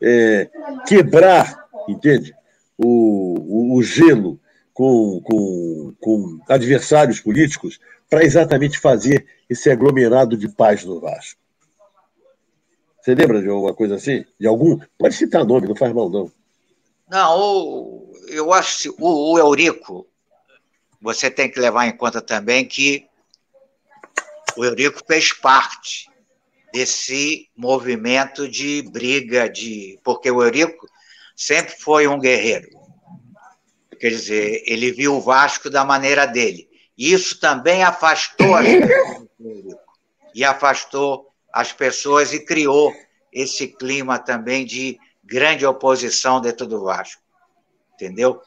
é, quebrar, entende? O, o, o gelo com, com, com adversários políticos para exatamente fazer esse aglomerado de paz no Vasco. Você lembra de alguma coisa assim? De algum? Pode citar nome, não faz mal, não. Não, eu acho que o, o Eurico, você tem que levar em conta também que o Eurico fez parte desse movimento de briga, de porque o Eurico sempre foi um guerreiro. Quer dizer, ele viu o Vasco da maneira dele. Isso também afastou as pessoas. E afastou as pessoas e criou esse clima também de grande oposição dentro do Vasco. Entendeu?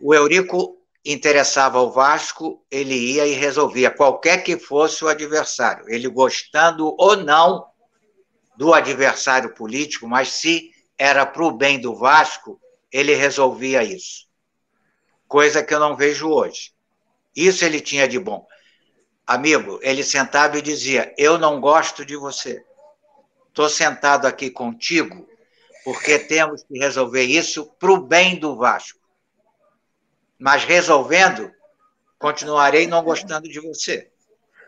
O Eurico interessava o Vasco, ele ia e resolvia, qualquer que fosse o adversário, ele gostando ou não do adversário político, mas se era para o bem do Vasco, ele resolvia isso. Coisa que eu não vejo hoje. Isso ele tinha de bom. Amigo, ele sentava e dizia: Eu não gosto de você. Estou sentado aqui contigo porque temos que resolver isso para o bem do Vasco mas resolvendo, continuarei não gostando de você.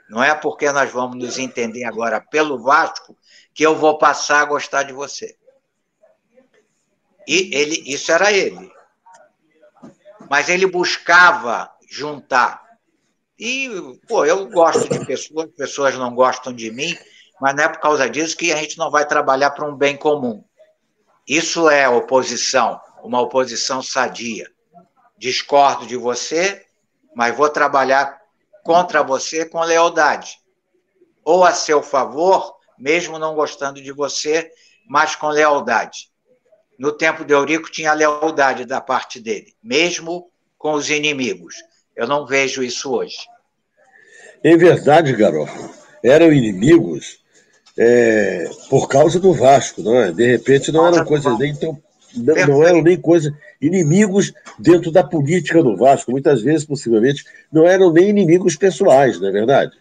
Não é porque nós vamos nos entender agora pelo Vasco que eu vou passar a gostar de você. E ele, isso era ele. Mas ele buscava juntar. E, pô, eu gosto de pessoas, pessoas não gostam de mim, mas não é por causa disso que a gente não vai trabalhar para um bem comum. Isso é oposição, uma oposição sadia discordo de você, mas vou trabalhar contra você com lealdade. Ou a seu favor, mesmo não gostando de você, mas com lealdade. No tempo de Eurico tinha lealdade da parte dele, mesmo com os inimigos. Eu não vejo isso hoje. Em verdade, garoto, eram inimigos é, por causa do Vasco, não é? De repente não eram coisas nem tão não, não eram nem coisas inimigos dentro da política do Vasco. Muitas vezes, possivelmente, não eram nem inimigos pessoais, não é verdade?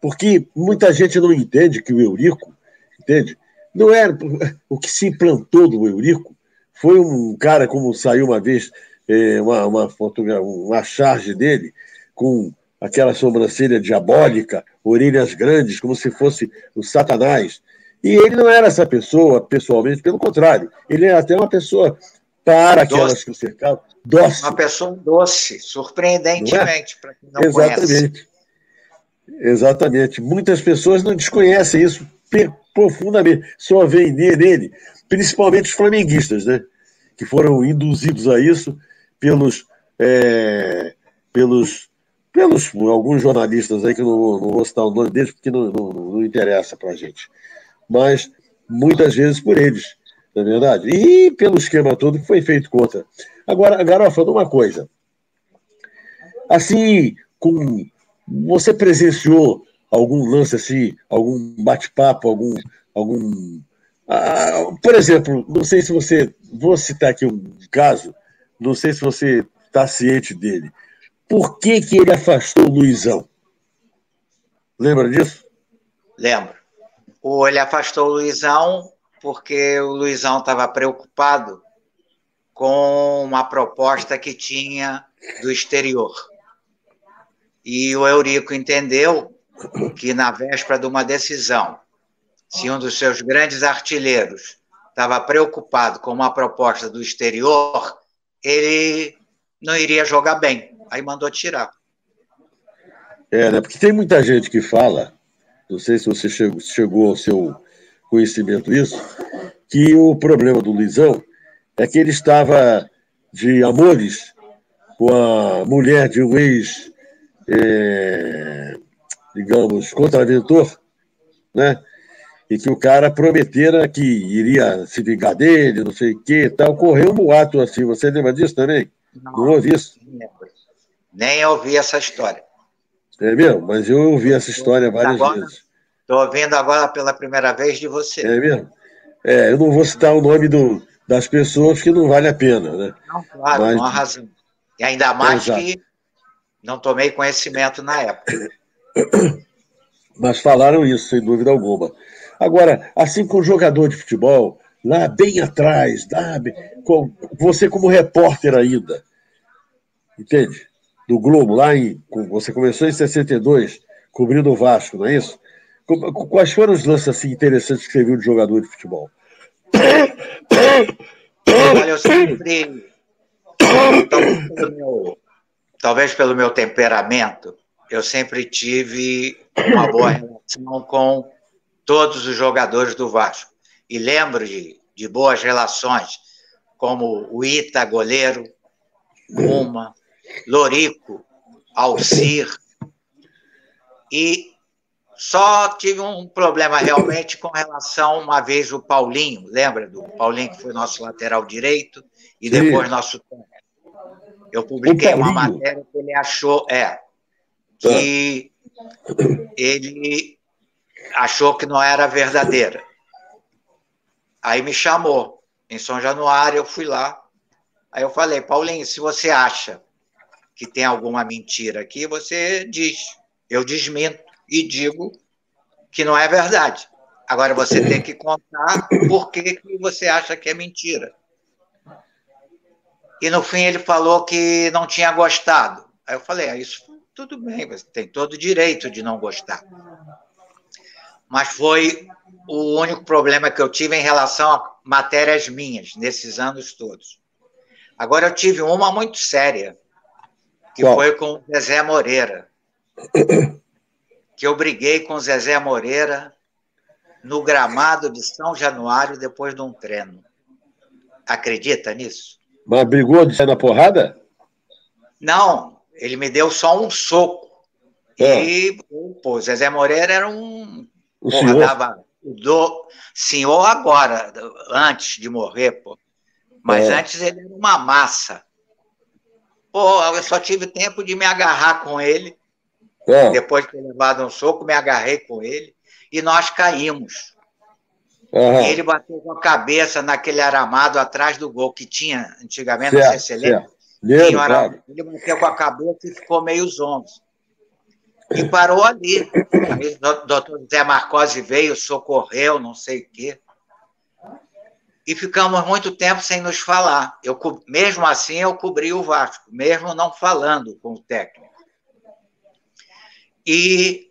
Porque muita gente não entende que o Eurico, entende? não era. O que se implantou do Eurico foi um cara, como saiu uma vez é, uma, uma, uma charge dele, com aquela sobrancelha diabólica, orelhas grandes, como se fosse o Satanás. E ele não era essa pessoa, pessoalmente, pelo contrário. Ele era até uma pessoa, para aquelas que o cercavam, doce. Uma pessoa doce, surpreendentemente, é? para quem não Exatamente. Conhece. Exatamente. Muitas pessoas não desconhecem isso profundamente, só veem nele, principalmente os flamenguistas, né? que foram induzidos a isso pelos, é, pelos, pelos alguns jornalistas aí, que não, não vou citar o nome deles, porque não, não, não interessa para a gente, mas muitas vezes por eles, não é verdade? E pelo esquema todo que foi feito contra. Agora, Garofa, uma coisa. Assim, com você presenciou algum lance assim, algum bate-papo, algum, algum ah, por exemplo, não sei se você. Vou citar aqui um caso, não sei se você está ciente dele. Por que, que ele afastou o Luizão? Lembra disso? Lembro. Ou ele afastou o Luizão porque o Luizão estava preocupado com uma proposta que tinha do exterior. E o Eurico entendeu que na véspera de uma decisão se um dos seus grandes artilheiros estava preocupado com uma proposta do exterior, ele não iria jogar bem. Aí mandou tirar. É, né? Porque tem muita gente que fala, não sei se você chegou, chegou ao seu conhecimento disso, que o problema do Luizão é que ele estava de amores com a mulher de um ex, é, digamos, contraventor, né? e que o cara prometera que iria se vingar dele, não sei o que tal. Correu um boato assim. Você lembra disso também? Não, não ouvi isso? Nem ouvi essa história. É mesmo? Mas eu ouvi essa história várias agora, vezes. Estou ouvindo agora pela primeira vez de você. É mesmo? É, eu não vou citar o nome do, das pessoas que não vale a pena, né? Não, claro, Mas... não há razão. E ainda mais é, que não tomei conhecimento na época. Mas falaram isso, sem dúvida alguma. Agora, assim com o jogador de futebol, lá bem atrás, lá, você como repórter ainda, entende? Do Globo, lá em. Você começou em 62, cobrindo o Vasco, não é isso? Quais foram os lances assim, interessantes que você viu de jogador de futebol? Olha, eu sempre. Talvez pelo, meu, temperamento, eu sempre tive uma boa relação com todos os jogadores do Vasco. E lembro de, de boas relações, como o Ita, goleiro, Uma, Lorico, Alcir. E só tive um problema realmente com relação, uma vez, o Paulinho, lembra do Paulinho que foi nosso lateral direito e Sim. depois nosso Eu publiquei uma matéria que ele achou, é, que ah. ele achou que não era verdadeira. Aí me chamou em São Januário, eu fui lá. Aí eu falei, Paulinho, se você acha que tem alguma mentira aqui, você diz. Eu desminto e digo que não é verdade. Agora você tem que contar por que, que você acha que é mentira. E no fim ele falou que não tinha gostado. Aí eu falei, ah, isso tudo bem, você tem todo o direito de não gostar mas foi o único problema que eu tive em relação a matérias minhas nesses anos todos. Agora eu tive uma muito séria, que Qual? foi com o Zezé Moreira. Que eu briguei com o Zezé Moreira no gramado de São Januário depois de um treino. Acredita nisso? Mas brigou de sair na porrada? Não, ele me deu só um soco. É. E, pô, Zezé Moreira era um o Porra, senhor? Dava, do, senhor agora, antes de morrer, pô. Mas é. antes ele era uma massa. Pô, eu só tive tempo de me agarrar com ele. É. Depois de ter levado um soco, me agarrei com ele. E nós caímos. Uhum. Ele bateu com a cabeça naquele aramado atrás do gol que tinha antigamente, certo, não sei se você lembra. Lembro, Ele bateu com a cabeça e ficou meio zonzo. E parou ali. Aí o doutor Zé Marcosi veio, socorreu, não sei o quê. E ficamos muito tempo sem nos falar. Eu, mesmo assim, eu cobri o Vasco, mesmo não falando com o técnico. E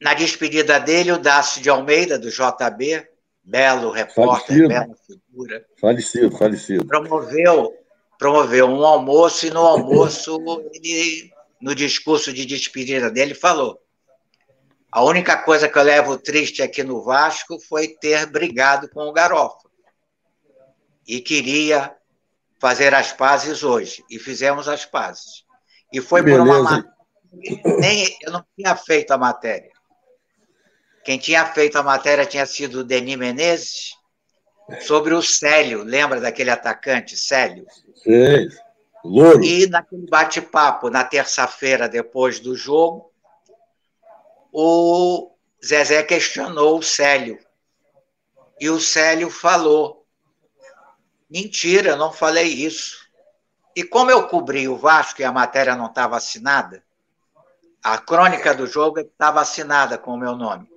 na despedida dele, o Dácio de Almeida, do JB, belo repórter, bela figura. Falecido, falecido. Promoveu, promoveu um almoço e no almoço, ele, no discurso de despedida dele, falou: a única coisa que eu levo triste aqui no Vasco foi ter brigado com o Garofa e queria fazer as pazes hoje. E fizemos as pazes. E foi por uma nem eu não tinha feito a matéria. Quem tinha feito a matéria tinha sido o Denis Menezes sobre o Célio, lembra daquele atacante, Célio? Sim, louro. E naquele bate-papo, na terça-feira, depois do jogo, o Zezé questionou o Célio. E o Célio falou Mentira, não falei isso. E como eu cobri o Vasco e a matéria não estava assinada, a crônica do jogo estava assinada com o meu nome.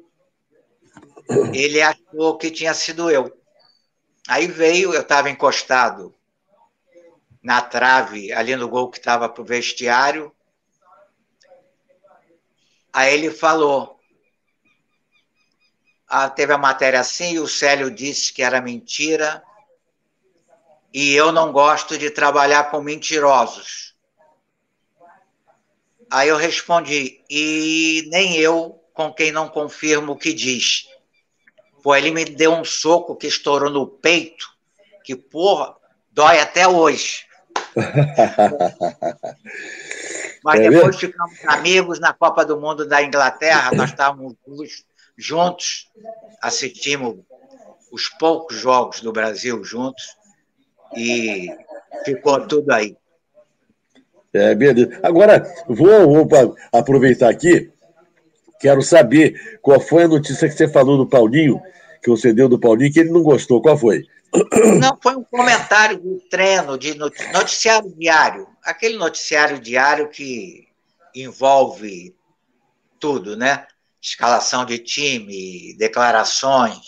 Ele achou que tinha sido eu. Aí veio, eu estava encostado na trave, ali no gol que estava para o vestiário. Aí ele falou. Ah, teve a matéria assim, e o Célio disse que era mentira e eu não gosto de trabalhar com mentirosos. Aí eu respondi, e nem eu com quem não confirmo o que diz. Pô, ele me deu um soco que estourou no peito, que, porra, dói até hoje. Mas é depois mesmo? ficamos amigos na Copa do Mundo da Inglaterra, nós estávamos juntos, assistimos os poucos jogos do Brasil juntos e ficou tudo aí. É, beleza. Agora, vou, vou aproveitar aqui, quero saber qual foi a notícia que você falou do Paulinho, que você deu do Paulinho, que ele não gostou. Qual foi? Não, foi um comentário de treino, de noticiário diário. Aquele noticiário diário que envolve tudo, né? Escalação de time, declarações.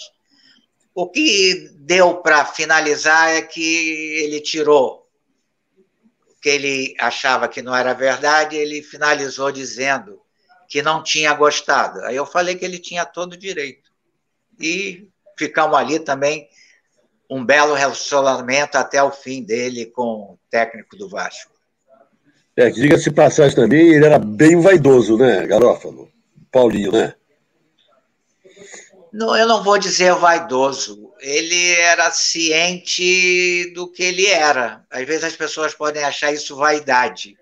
O que deu para finalizar é que ele tirou o que ele achava que não era verdade, ele finalizou dizendo que não tinha gostado. Aí eu falei que ele tinha todo o direito. E ficamos ali também um belo relacionamento até o fim dele com o técnico do Vasco. É, diga-se passagem também, ele era bem vaidoso, né, Garófalo? Paulinho, né? Não, eu não vou dizer vaidoso. Ele era ciente do que ele era. Às vezes as pessoas podem achar isso vaidade.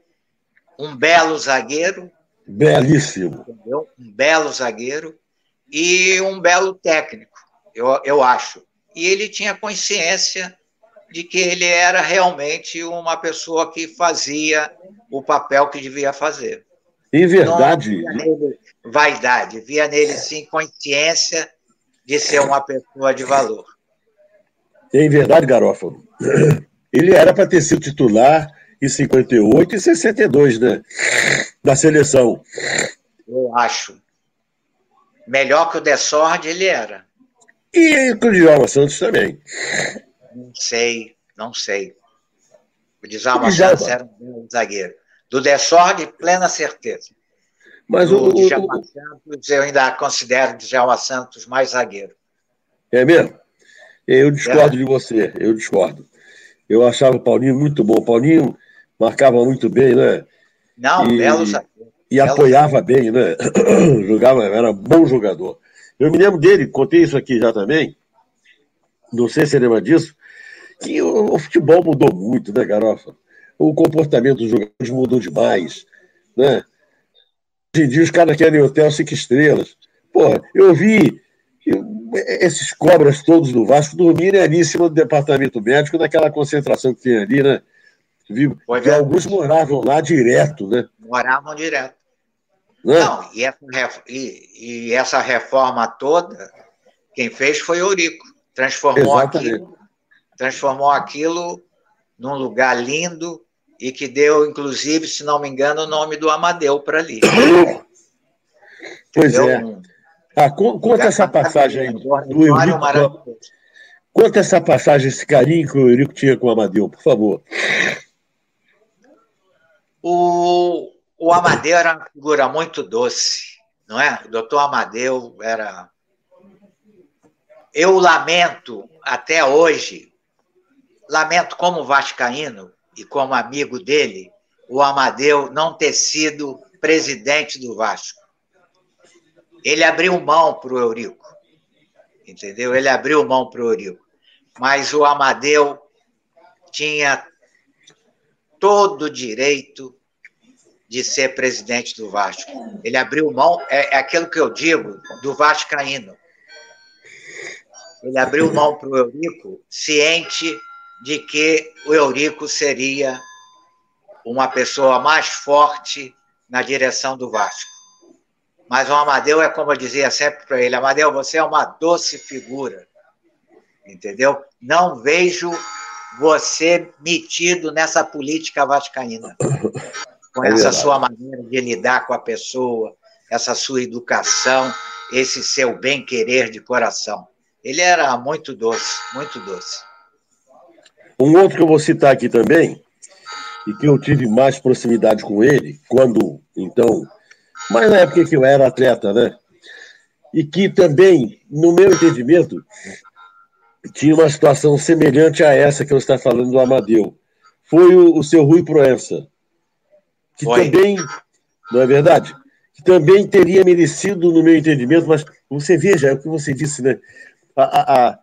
Um belo zagueiro. Belíssimo. Entendeu? Um belo zagueiro e um belo técnico, eu, eu acho. E ele tinha consciência de que ele era realmente uma pessoa que fazia o papel que devia fazer. Em verdade. Não via nele vaidade, via nele sim consciência de ser uma pessoa de valor. Em verdade, Garófalo, ele era para ter sido titular em 58 e 62, né? Da seleção. Eu acho. Melhor que o Desord ele era. E com o Djalma Santos também. Não sei, não sei. O Djalma Santos era um zagueiro. Do Desord, plena certeza. Mas o, o Djalma o, Santos, eu ainda considero o Djalma Santos mais zagueiro. É mesmo? Eu discordo é. de você, eu discordo. Eu achava o Paulinho muito bom. O Paulinho marcava muito bem, né? Não, e, belo zagueiro. E belo apoiava zagueiro. bem, né? Jogava, era bom jogador. Eu me lembro dele, contei isso aqui já também. Não sei se você lembra disso. Que o, o futebol mudou muito, né, Garofa? O comportamento dos jogadores mudou demais, né? Hoje em dia os caras querem hotel cinco estrelas. Porra, eu vi esses cobras todos do Vasco dormirem ali em cima do departamento médico, naquela concentração que tem ali, né? Vi, que é. alguns moravam lá direto, né? Moravam direto. Não, é? Não e, essa, e, e, essa reforma toda, quem fez foi o Eurico. Transformou aquilo, transformou aquilo num lugar lindo, e que deu, inclusive, se não me engano, o nome do Amadeu para ali. Pois é. Ah, conta essa passagem aí do Eurico, Conta essa passagem, esse carinho que o Eurico tinha com o Amadeu, por favor. O, o Amadeu era uma figura muito doce, não é? O doutor Amadeu era. Eu lamento até hoje, lamento como vascaíno e como amigo dele, o Amadeu não ter sido presidente do Vasco. Ele abriu mão para o Eurico, entendeu? Ele abriu mão para o Eurico. Mas o Amadeu tinha todo o direito de ser presidente do Vasco. Ele abriu mão, é, é aquilo que eu digo, do Vascaíno. Ele abriu mão para o Eurico, ciente de que o Eurico seria uma pessoa mais forte na direção do Vasco. Mas o Amadeu é como eu dizia sempre para ele: Amadeu, você é uma doce figura. Entendeu? Não vejo você metido nessa política vascaína. Com é essa sua maneira de lidar com a pessoa, essa sua educação, esse seu bem-querer de coração. Ele era muito doce, muito doce. Um outro que eu vou citar aqui também, e que eu tive mais proximidade com ele, quando, então, mas na época que eu era atleta, né? E que também, no meu entendimento, tinha uma situação semelhante a essa que eu está falando do Amadeu. Foi o, o seu Rui Proença, que Foi. também, não é verdade? Que também teria merecido, no meu entendimento, mas você veja, é o que você disse, né? A, a, a,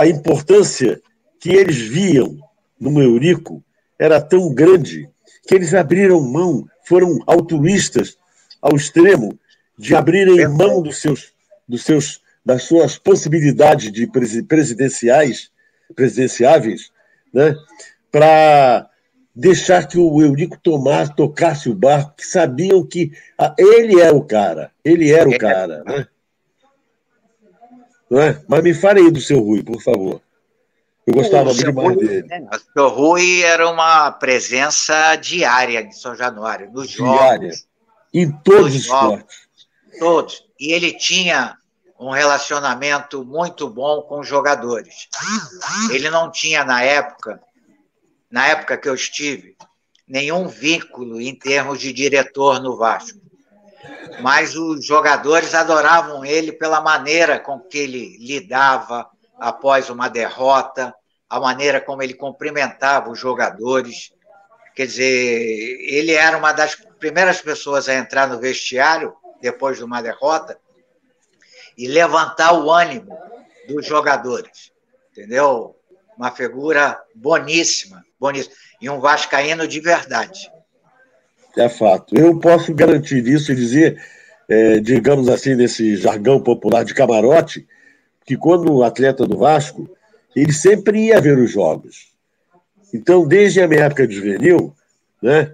a importância que eles viam no Eurico era tão grande que eles abriram mão, foram altruístas ao extremo de abrirem mão dos seus, dos seus, das suas possibilidades de presidenciais, presidenciáveis, né, para deixar que o Eurico tomasse, tocasse o barco, que sabiam que ele era o cara, ele era o cara, né? Não é? Mas me fale aí do seu Rui, por favor. Eu gostava muito mais dele. Né? O seu Rui era uma presença diária em São Januário, nos jogos. Diária. Em todos os esportes. Todos. E ele tinha um relacionamento muito bom com os jogadores. Ele não tinha, na época, na época que eu estive, nenhum vínculo em termos de diretor no Vasco. Mas os jogadores adoravam ele pela maneira com que ele lidava após uma derrota, a maneira como ele cumprimentava os jogadores. Quer dizer, ele era uma das primeiras pessoas a entrar no vestiário depois de uma derrota e levantar o ânimo dos jogadores. Entendeu? Uma figura boníssima, boníssima. E um vascaíno de verdade. É fato. Eu posso garantir isso e dizer, é, digamos assim, nesse jargão popular de camarote, que quando o atleta do Vasco, ele sempre ia ver os jogos. Então, desde a minha época de juvenil, né,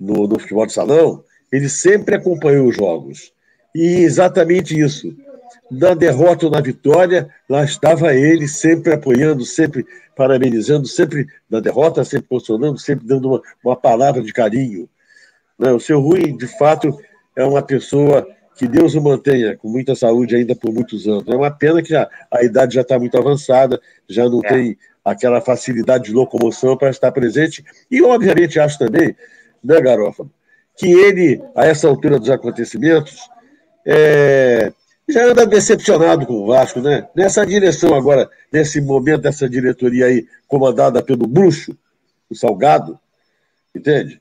no, no futebol de salão, ele sempre acompanhou os jogos. E exatamente isso. Na derrota ou na vitória, lá estava ele, sempre apoiando, sempre parabenizando, sempre na derrota, sempre posicionando, sempre dando uma, uma palavra de carinho. Né? O seu Rui, de fato, é uma pessoa que Deus o mantenha com muita saúde ainda por muitos anos. É uma pena que já, a idade já está muito avançada, já não é. tem aquela facilidade de locomoção para estar presente. E, obviamente, acho também, né, Garofa, que ele, a essa altura dos acontecimentos, é, já anda decepcionado com o Vasco, né? Nessa direção agora, nesse momento dessa diretoria aí, comandada pelo Bruxo, o Salgado, entende?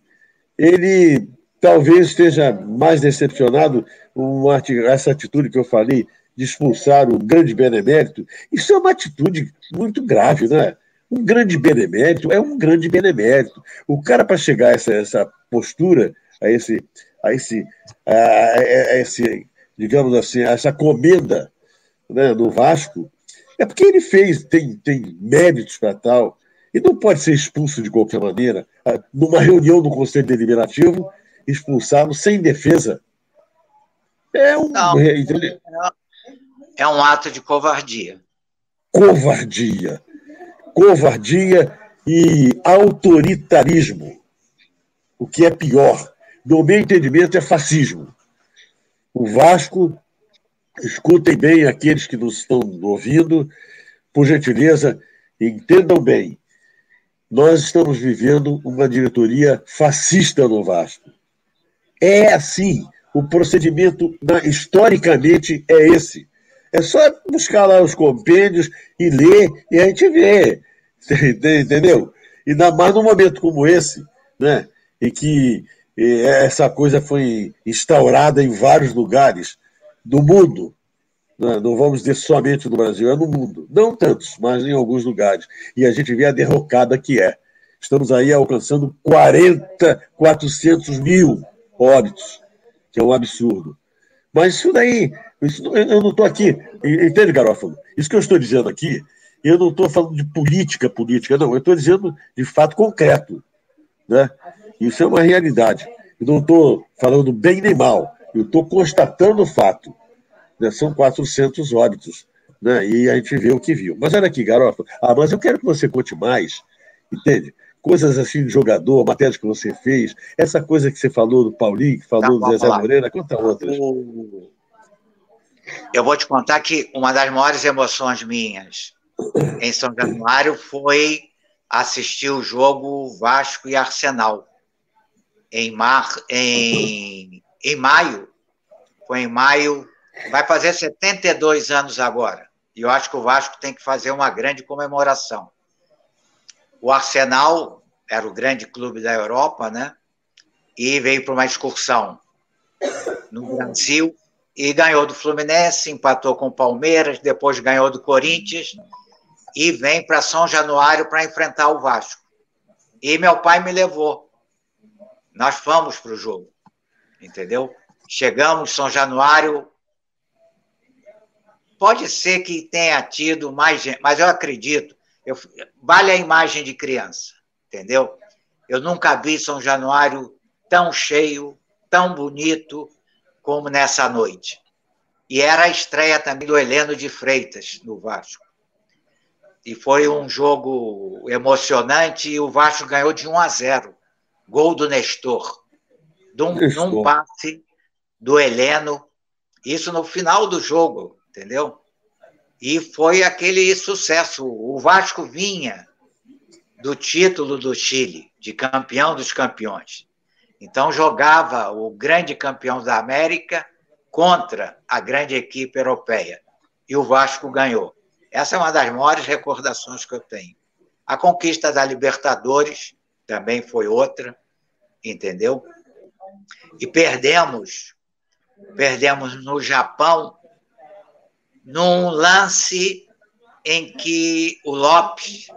Ele talvez esteja mais decepcionado com essa atitude que eu falei de expulsar o grande benemérito. Isso é uma atitude muito grave, né? Um grande benemérito é um grande benemérito. O cara, para chegar a essa, essa, postura, a esse, a esse, a, a esse, digamos assim, a essa comenda né, no Vasco, é porque ele fez, tem, tem méritos para tal, e não pode ser expulso de qualquer maneira. Ah, numa reunião do Conselho Deliberativo, expulsá-lo sem defesa. É um. Não, é um ato de covardia. Covardia. Covardia e autoritarismo. O que é pior. No meu entendimento, é fascismo. O Vasco, escutem bem aqueles que nos estão ouvindo, por gentileza, entendam bem, nós estamos vivendo uma diretoria fascista no Vasco. É assim. O procedimento, historicamente, é esse. É só buscar lá os compêndios e ler, e a gente vê. Entendeu? E ainda mais num momento como esse, né, em que essa coisa foi instaurada em vários lugares do mundo. Né? Não vamos dizer somente no Brasil, é no mundo. Não tantos, mas em alguns lugares. E a gente vê a derrocada que é. Estamos aí alcançando 40, 400 mil óbitos, que é um absurdo. Mas isso daí, isso, eu não estou aqui, entende, Garófalo? Isso que eu estou dizendo aqui, eu não estou falando de política política, não, eu estou dizendo de fato concreto. Né? Isso é uma realidade. Eu não estou falando bem nem mal, eu estou constatando o fato. Né? São 400 óbitos. Né? E a gente vê o que viu. Mas olha aqui, Garófalo, ah, mas eu quero que você conte mais, entende? Coisas assim de jogador, matérias que você fez, essa coisa que você falou do Paulinho, que falou tá, do Zezé Moreira, conta outras. Eu vou te contar que uma das maiores emoções minhas em São Januário foi assistir o jogo Vasco e Arsenal em, mar, em, em maio. Foi em maio, vai fazer 72 anos agora. E eu acho que o Vasco tem que fazer uma grande comemoração. O Arsenal era o grande clube da Europa, né? E veio para uma excursão no Brasil e ganhou do Fluminense, empatou com o Palmeiras, depois ganhou do Corinthians e vem para São Januário para enfrentar o Vasco. E meu pai me levou. Nós fomos para o jogo, entendeu? Chegamos São Januário. Pode ser que tenha tido mais gente, mas eu acredito eu, vale a imagem de criança, entendeu? Eu nunca vi São Januário tão cheio, tão bonito como nessa noite. E era a estreia também do Heleno de Freitas no Vasco. E foi um jogo emocionante e o Vasco ganhou de 1 a 0. Gol do Nestor. De um, num passe do Heleno. Isso no final do jogo, entendeu? E foi aquele sucesso. O Vasco vinha do título do Chile, de campeão dos campeões. Então jogava o grande campeão da América contra a grande equipe europeia. E o Vasco ganhou. Essa é uma das maiores recordações que eu tenho. A conquista da Libertadores também foi outra, entendeu? E perdemos, perdemos no Japão num lance em que o Lopes,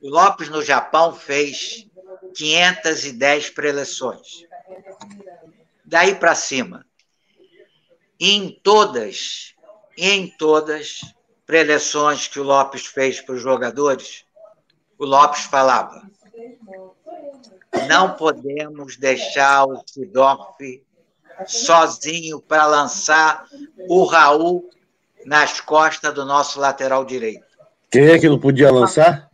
o Lopes no Japão fez 510 preleções. Daí para cima, em todas, em todas preleções que o Lopes fez para os jogadores, o Lopes falava: não podemos deixar o Sidorf sozinho para lançar o Raul nas costas do nosso lateral direito. Quem é que não podia lançar?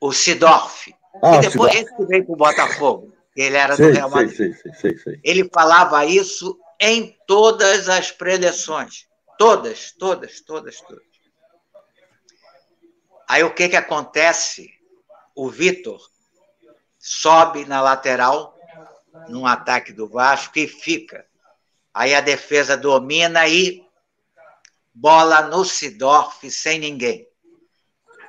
O Sidorf. Ah, e depois esse que veio para o Botafogo. Ele era sei, do Real Madrid. Sei, sei, sei, Ele falava isso em todas as preleções. Todas, todas, todas, todas. Aí o que, que acontece? O Vitor sobe na lateral, num ataque do Vasco, e fica. Aí a defesa domina e bola no Sidorf sem ninguém.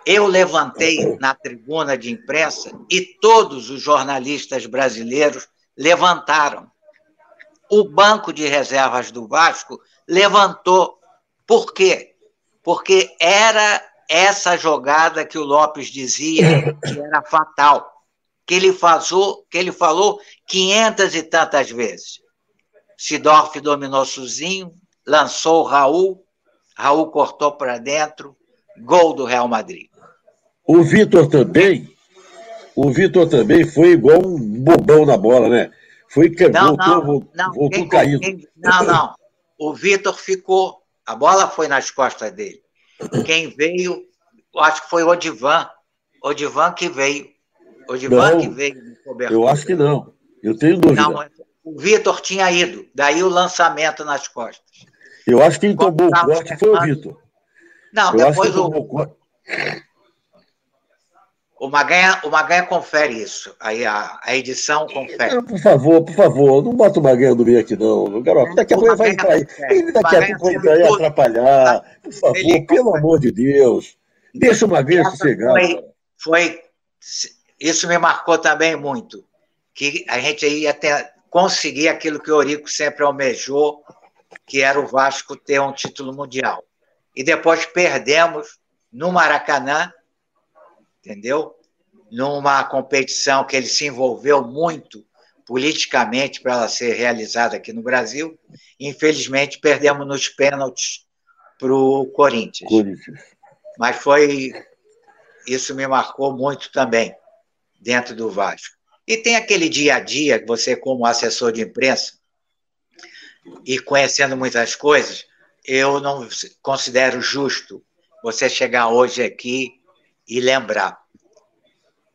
Eu levantei na tribuna de imprensa e todos os jornalistas brasileiros levantaram. O banco de reservas do Vasco levantou. Por quê? Porque era essa jogada que o Lopes dizia que era fatal, que ele, fazou, que ele falou quinhentas e tantas vezes. Sidorf dominou sozinho, lançou o Raul, Raul cortou para dentro, gol do Real Madrid. O Vitor também, o Vitor também foi igual um bobão na bola, né? Foi que não, voltou, não, voltou, não, voltou quem, caído. Quem, não, não. O Vitor ficou, a bola foi nas costas dele. Quem veio, acho que foi o Odivan. Odivan que veio. Odivan não, que veio Eu acho que não. Eu tenho dúvida. Não, o Vitor tinha ido, daí o lançamento nas costas. Eu acho que quem tomou o corte foi o Vitor. Não, eu depois o. O Maganha, o Maganha confere isso. Aí a, a edição confere. Não, por favor, por favor, não bota o Maganha no meio aqui, não. Garoto, daqui a pouco vai entrar aí. Ele daqui a pouco vai entrar aí atrapalhar. Por favor, ele, pelo amor de Deus. Deixa o Maganha sossegar. Foi, foi, isso me marcou também muito. Que a gente ia ter, conseguir aquilo que o Eurico sempre almejou, que era o Vasco ter um título mundial. E depois perdemos no Maracanã entendeu? Numa competição que ele se envolveu muito politicamente para ela ser realizada aqui no Brasil. Infelizmente, perdemos nos pênaltis para o Corinthians. Corinthians. Mas foi. Isso me marcou muito também, dentro do Vasco. E tem aquele dia a dia que você, como assessor de imprensa, e conhecendo muitas coisas, eu não considero justo você chegar hoje aqui e lembrar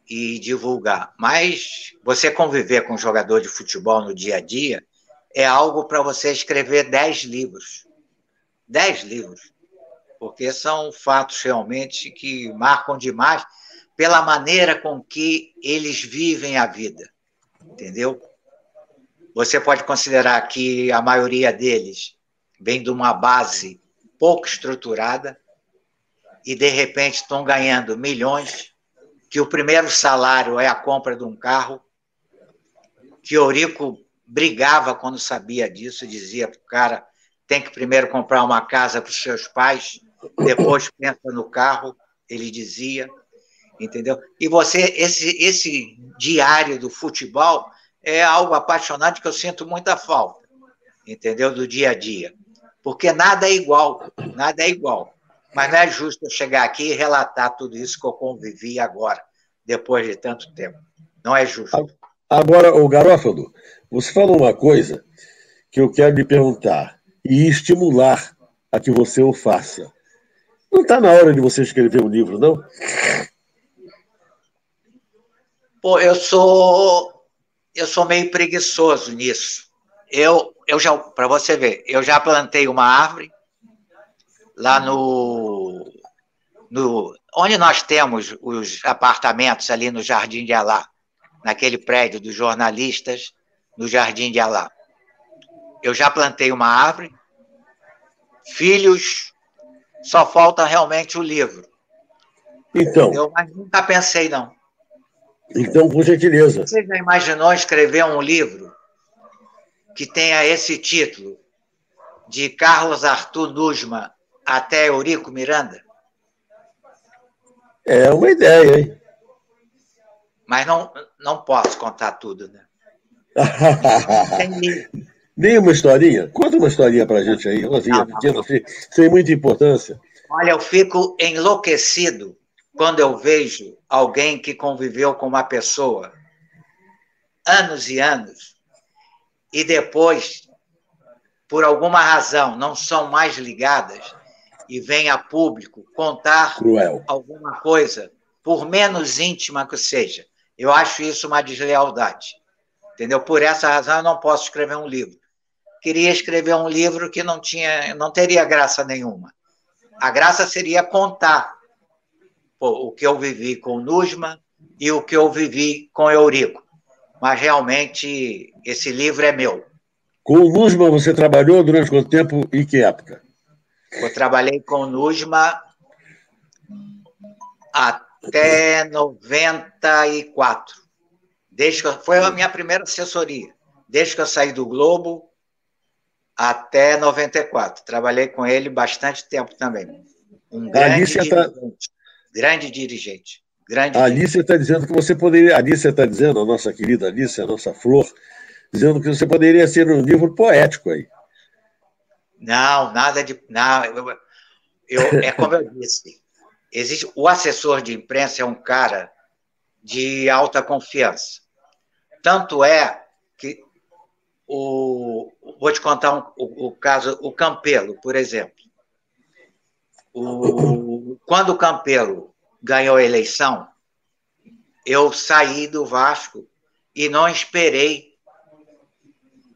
e divulgar. Mas você conviver com um jogador de futebol no dia a dia é algo para você escrever dez livros. Dez livros. Porque são fatos realmente que marcam demais pela maneira com que eles vivem a vida. Entendeu? Você pode considerar que a maioria deles vem de uma base pouco estruturada, e de repente estão ganhando milhões, que o primeiro salário é a compra de um carro, que Eurico brigava quando sabia disso, dizia para o cara tem que primeiro comprar uma casa para os seus pais, depois pensa no carro, ele dizia, entendeu? E você, esse, esse diário do futebol é algo apaixonante que eu sinto muita falta, entendeu? Do dia a dia. Porque nada é igual, nada é igual. Mas não é justo eu chegar aqui e relatar tudo isso que eu convivi agora, depois de tanto tempo. Não é justo. Agora, o Garófalo, você falou uma coisa que eu quero lhe perguntar e estimular a que você o faça. Não está na hora de você escrever um livro, não? Pô, eu sou eu sou meio preguiçoso nisso. Eu, eu já, para você ver, eu já plantei uma árvore, lá no, no onde nós temos os apartamentos ali no Jardim de Alá, naquele prédio dos jornalistas no Jardim de Alá. Eu já plantei uma árvore, filhos, só falta realmente o livro. Então. Eu mas nunca pensei, não. Então, por gentileza. Você já imaginou escrever um livro que tenha esse título de Carlos Arthur Nusma, até Eurico Miranda? É uma ideia, hein? Mas não, não posso contar tudo, né? Nem uma historinha? Conta uma historinha pra gente aí, Rosinha, pequena, sem muita importância. Olha, eu fico enlouquecido quando eu vejo alguém que conviveu com uma pessoa anos e anos e depois, por alguma razão, não são mais ligadas e vem a público contar Cruel. alguma coisa, por menos íntima que seja. Eu acho isso uma deslealdade. Entendeu? Por essa razão eu não posso escrever um livro. Queria escrever um livro que não tinha, não teria graça nenhuma. A graça seria contar o que eu vivi com o Nusma e o que eu vivi com Eurico. Mas realmente esse livro é meu. Com o Nusma você trabalhou durante quanto tempo e que época? Eu trabalhei com o Nusma até 94. Desde que foi a minha primeira assessoria. Desde que eu saí do Globo até 94. Trabalhei com ele bastante tempo também. Um grande dirigente. Tá... Grande dirigente. Grande a Alicia está dizendo que você poderia. A Alicia está dizendo, a nossa querida Alicia, a nossa flor, dizendo que você poderia ser um livro poético aí. Não, nada de. Não, eu, eu, é como eu disse. Existe, o assessor de imprensa é um cara de alta confiança. Tanto é que o, vou te contar um, o, o, caso, o Campelo, por exemplo. O, quando o Campelo ganhou a eleição, eu saí do Vasco e não esperei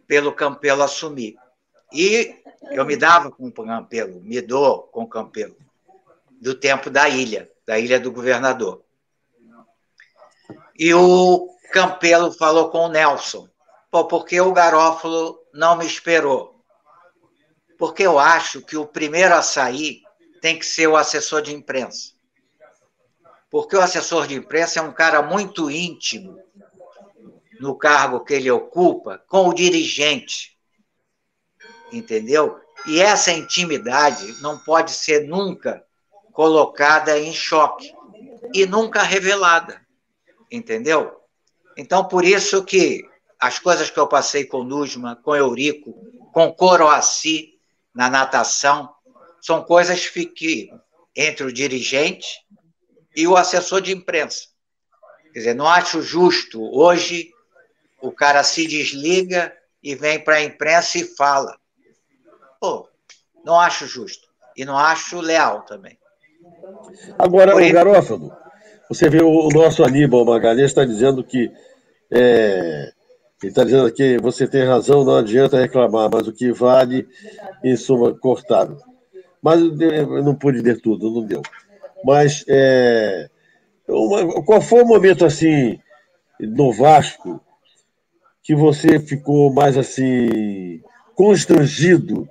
pelo Campelo assumir. E eu me dava com o Campelo, me dou com o Campelo. do tempo da ilha, da ilha do governador. E o Campelo falou com o Nelson, Pô, porque o Garófalo não me esperou. Porque eu acho que o primeiro a sair tem que ser o assessor de imprensa. Porque o assessor de imprensa é um cara muito íntimo no cargo que ele ocupa com o dirigente. Entendeu? E essa intimidade não pode ser nunca colocada em choque e nunca revelada. Entendeu? Então, por isso que as coisas que eu passei com Nusma, com Eurico, com Coroaci na natação, são coisas que entre o dirigente e o assessor de imprensa. Quer dizer, não acho justo hoje o cara se desliga e vem para a imprensa e fala. Pô, não acho justo. E não acho leal também. Agora, Por o Garófalo, você vê o nosso Aníbal Magalhães está dizendo que. É, ele está dizendo que você tem razão, não adianta reclamar, mas o que vale, em suma, cortado. Mas eu não pude ler tudo, não deu. Mas é, uma, qual foi o momento assim no Vasco que você ficou mais assim constrangido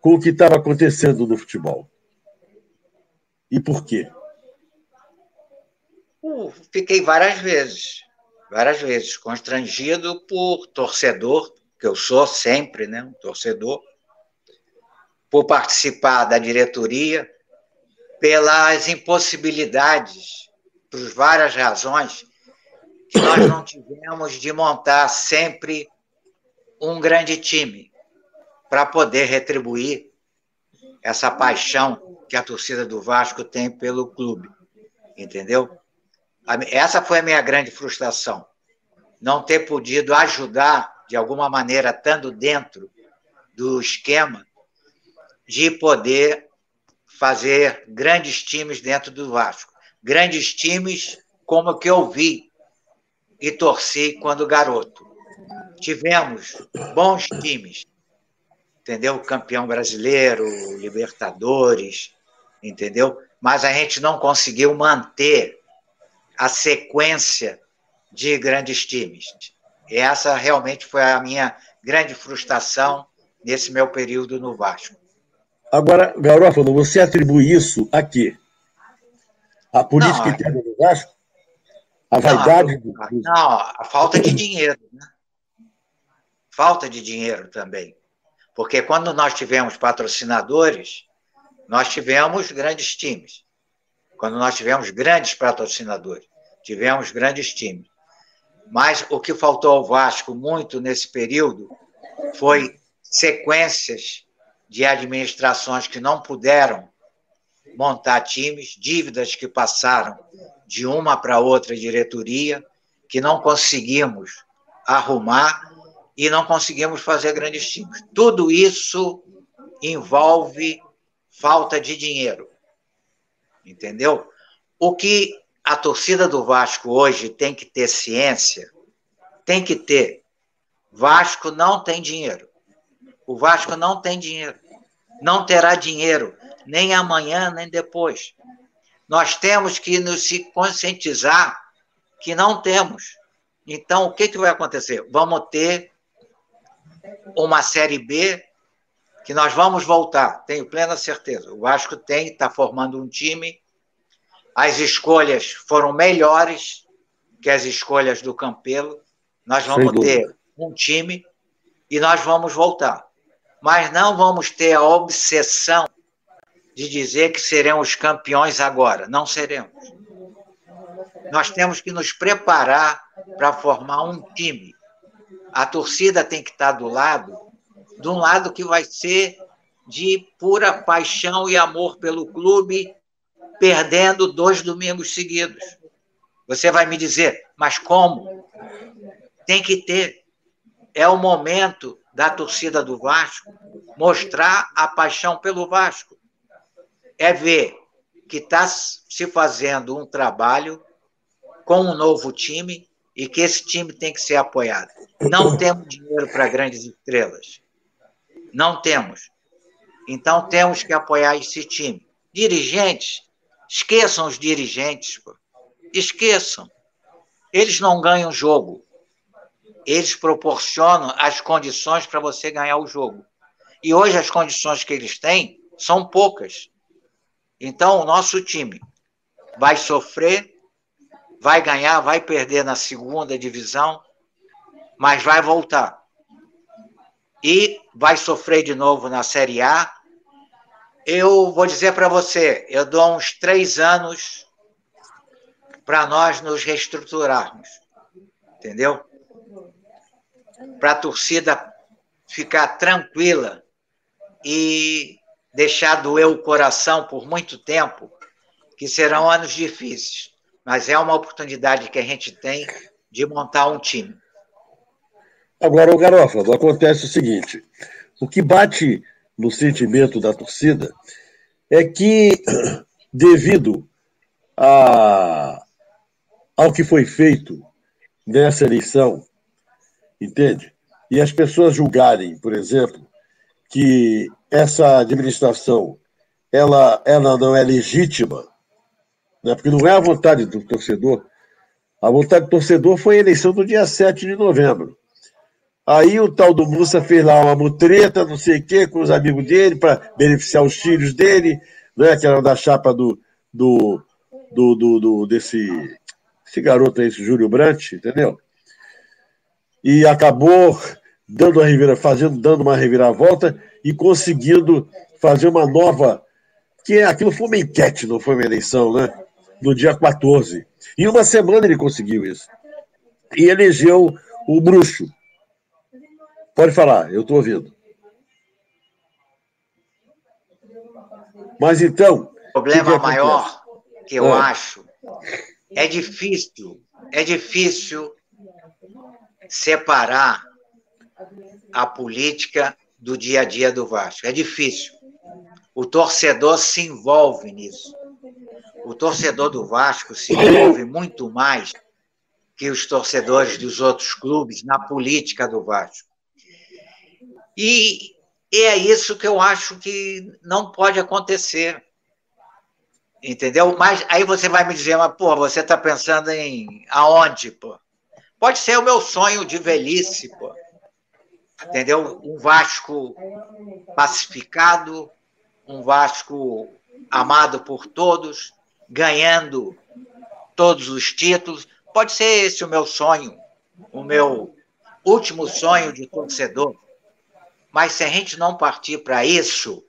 com o que estava acontecendo no futebol? E por quê? Uh, fiquei várias vezes, várias vezes constrangido por torcedor, que eu sou sempre, né, um torcedor, por participar da diretoria, pelas impossibilidades, por várias razões que nós não tivemos de montar sempre um grande time para poder retribuir essa paixão que a torcida do Vasco tem pelo clube, entendeu? Essa foi a minha grande frustração, não ter podido ajudar de alguma maneira, estando dentro do esquema, de poder fazer grandes times dentro do Vasco, grandes times como que eu vi e torci quando garoto. Tivemos bons times, entendeu? Campeão brasileiro, Libertadores, entendeu? Mas a gente não conseguiu manter a sequência de grandes times. Essa realmente foi a minha grande frustração nesse meu período no Vasco. Agora, Garófalo, você atribui isso a quê? A política interna do Vasco? A vaidade? Não, a, não, a falta de dinheiro. Né? Falta de dinheiro também. Porque quando nós tivemos patrocinadores, nós tivemos grandes times. Quando nós tivemos grandes patrocinadores, tivemos grandes times. Mas o que faltou ao Vasco muito nesse período foi sequências de administrações que não puderam montar times, dívidas que passaram de uma para outra diretoria, que não conseguimos arrumar e não conseguimos fazer grandes times. Tudo isso envolve falta de dinheiro. Entendeu? O que a torcida do Vasco hoje tem que ter ciência, tem que ter. Vasco não tem dinheiro. O Vasco não tem dinheiro. Não terá dinheiro nem amanhã, nem depois. Nós temos que nos conscientizar que não temos. Então, o que, que vai acontecer? Vamos ter uma Série B que nós vamos voltar, tenho plena certeza. O Vasco tem, está formando um time. As escolhas foram melhores que as escolhas do Campelo. Nós vamos ter um time e nós vamos voltar. Mas não vamos ter a obsessão de dizer que seremos campeões agora. Não seremos. Nós temos que nos preparar para formar um time. A torcida tem que estar do lado, de um lado que vai ser de pura paixão e amor pelo clube, perdendo dois domingos seguidos. Você vai me dizer, mas como? Tem que ter. É o momento da torcida do Vasco mostrar a paixão pelo Vasco é ver que está se fazendo um trabalho com um novo time e que esse time tem que ser apoiado. Não temos dinheiro para grandes estrelas. Não temos. Então temos que apoiar esse time. Dirigentes Esqueçam os dirigentes, pô. esqueçam. Eles não ganham jogo. Eles proporcionam as condições para você ganhar o jogo. E hoje as condições que eles têm são poucas. Então, o nosso time vai sofrer, vai ganhar, vai perder na segunda divisão, mas vai voltar. E vai sofrer de novo na Série A. Eu vou dizer para você, eu dou uns três anos para nós nos reestruturarmos, entendeu? Para a torcida ficar tranquila e deixar doer o coração por muito tempo, que serão anos difíceis, mas é uma oportunidade que a gente tem de montar um time. Agora, o Garofalo, acontece o seguinte: o que bate no sentimento da torcida é que, devido a, ao que foi feito nessa eleição, entende? E as pessoas julgarem, por exemplo, que essa administração ela, ela não é legítima, né? porque não é a vontade do torcedor. A vontade do torcedor foi a eleição do dia 7 de novembro. Aí o tal do Mussa fez lá uma mutreta, não sei o quê, com os amigos dele, para beneficiar os filhos dele, né? que era da chapa do, do, do, do, do desse esse garoto aí, esse Júlio Brant, entendeu? E acabou dando uma revira, fazendo, dando uma reviravolta e conseguindo fazer uma nova. Que aquilo foi uma enquete, não foi uma eleição, né? No dia 14. Em uma semana ele conseguiu isso. E elegeu o bruxo. Pode falar, eu estou ouvindo. Mas então. O problema que que maior que eu ah. acho é difícil, é difícil separar a política do dia a dia do Vasco. É difícil. O torcedor se envolve nisso. O torcedor do Vasco se envolve muito mais que os torcedores dos outros clubes na política do Vasco. E é isso que eu acho que não pode acontecer. Entendeu? Mas aí você vai me dizer, mas, pô, você está pensando em aonde, pô? Pode ser o meu sonho de velhice, pô entendeu? Um Vasco pacificado, um Vasco amado por todos, ganhando todos os títulos. Pode ser esse o meu sonho, o meu último sonho de torcedor. Mas se a gente não partir para isso,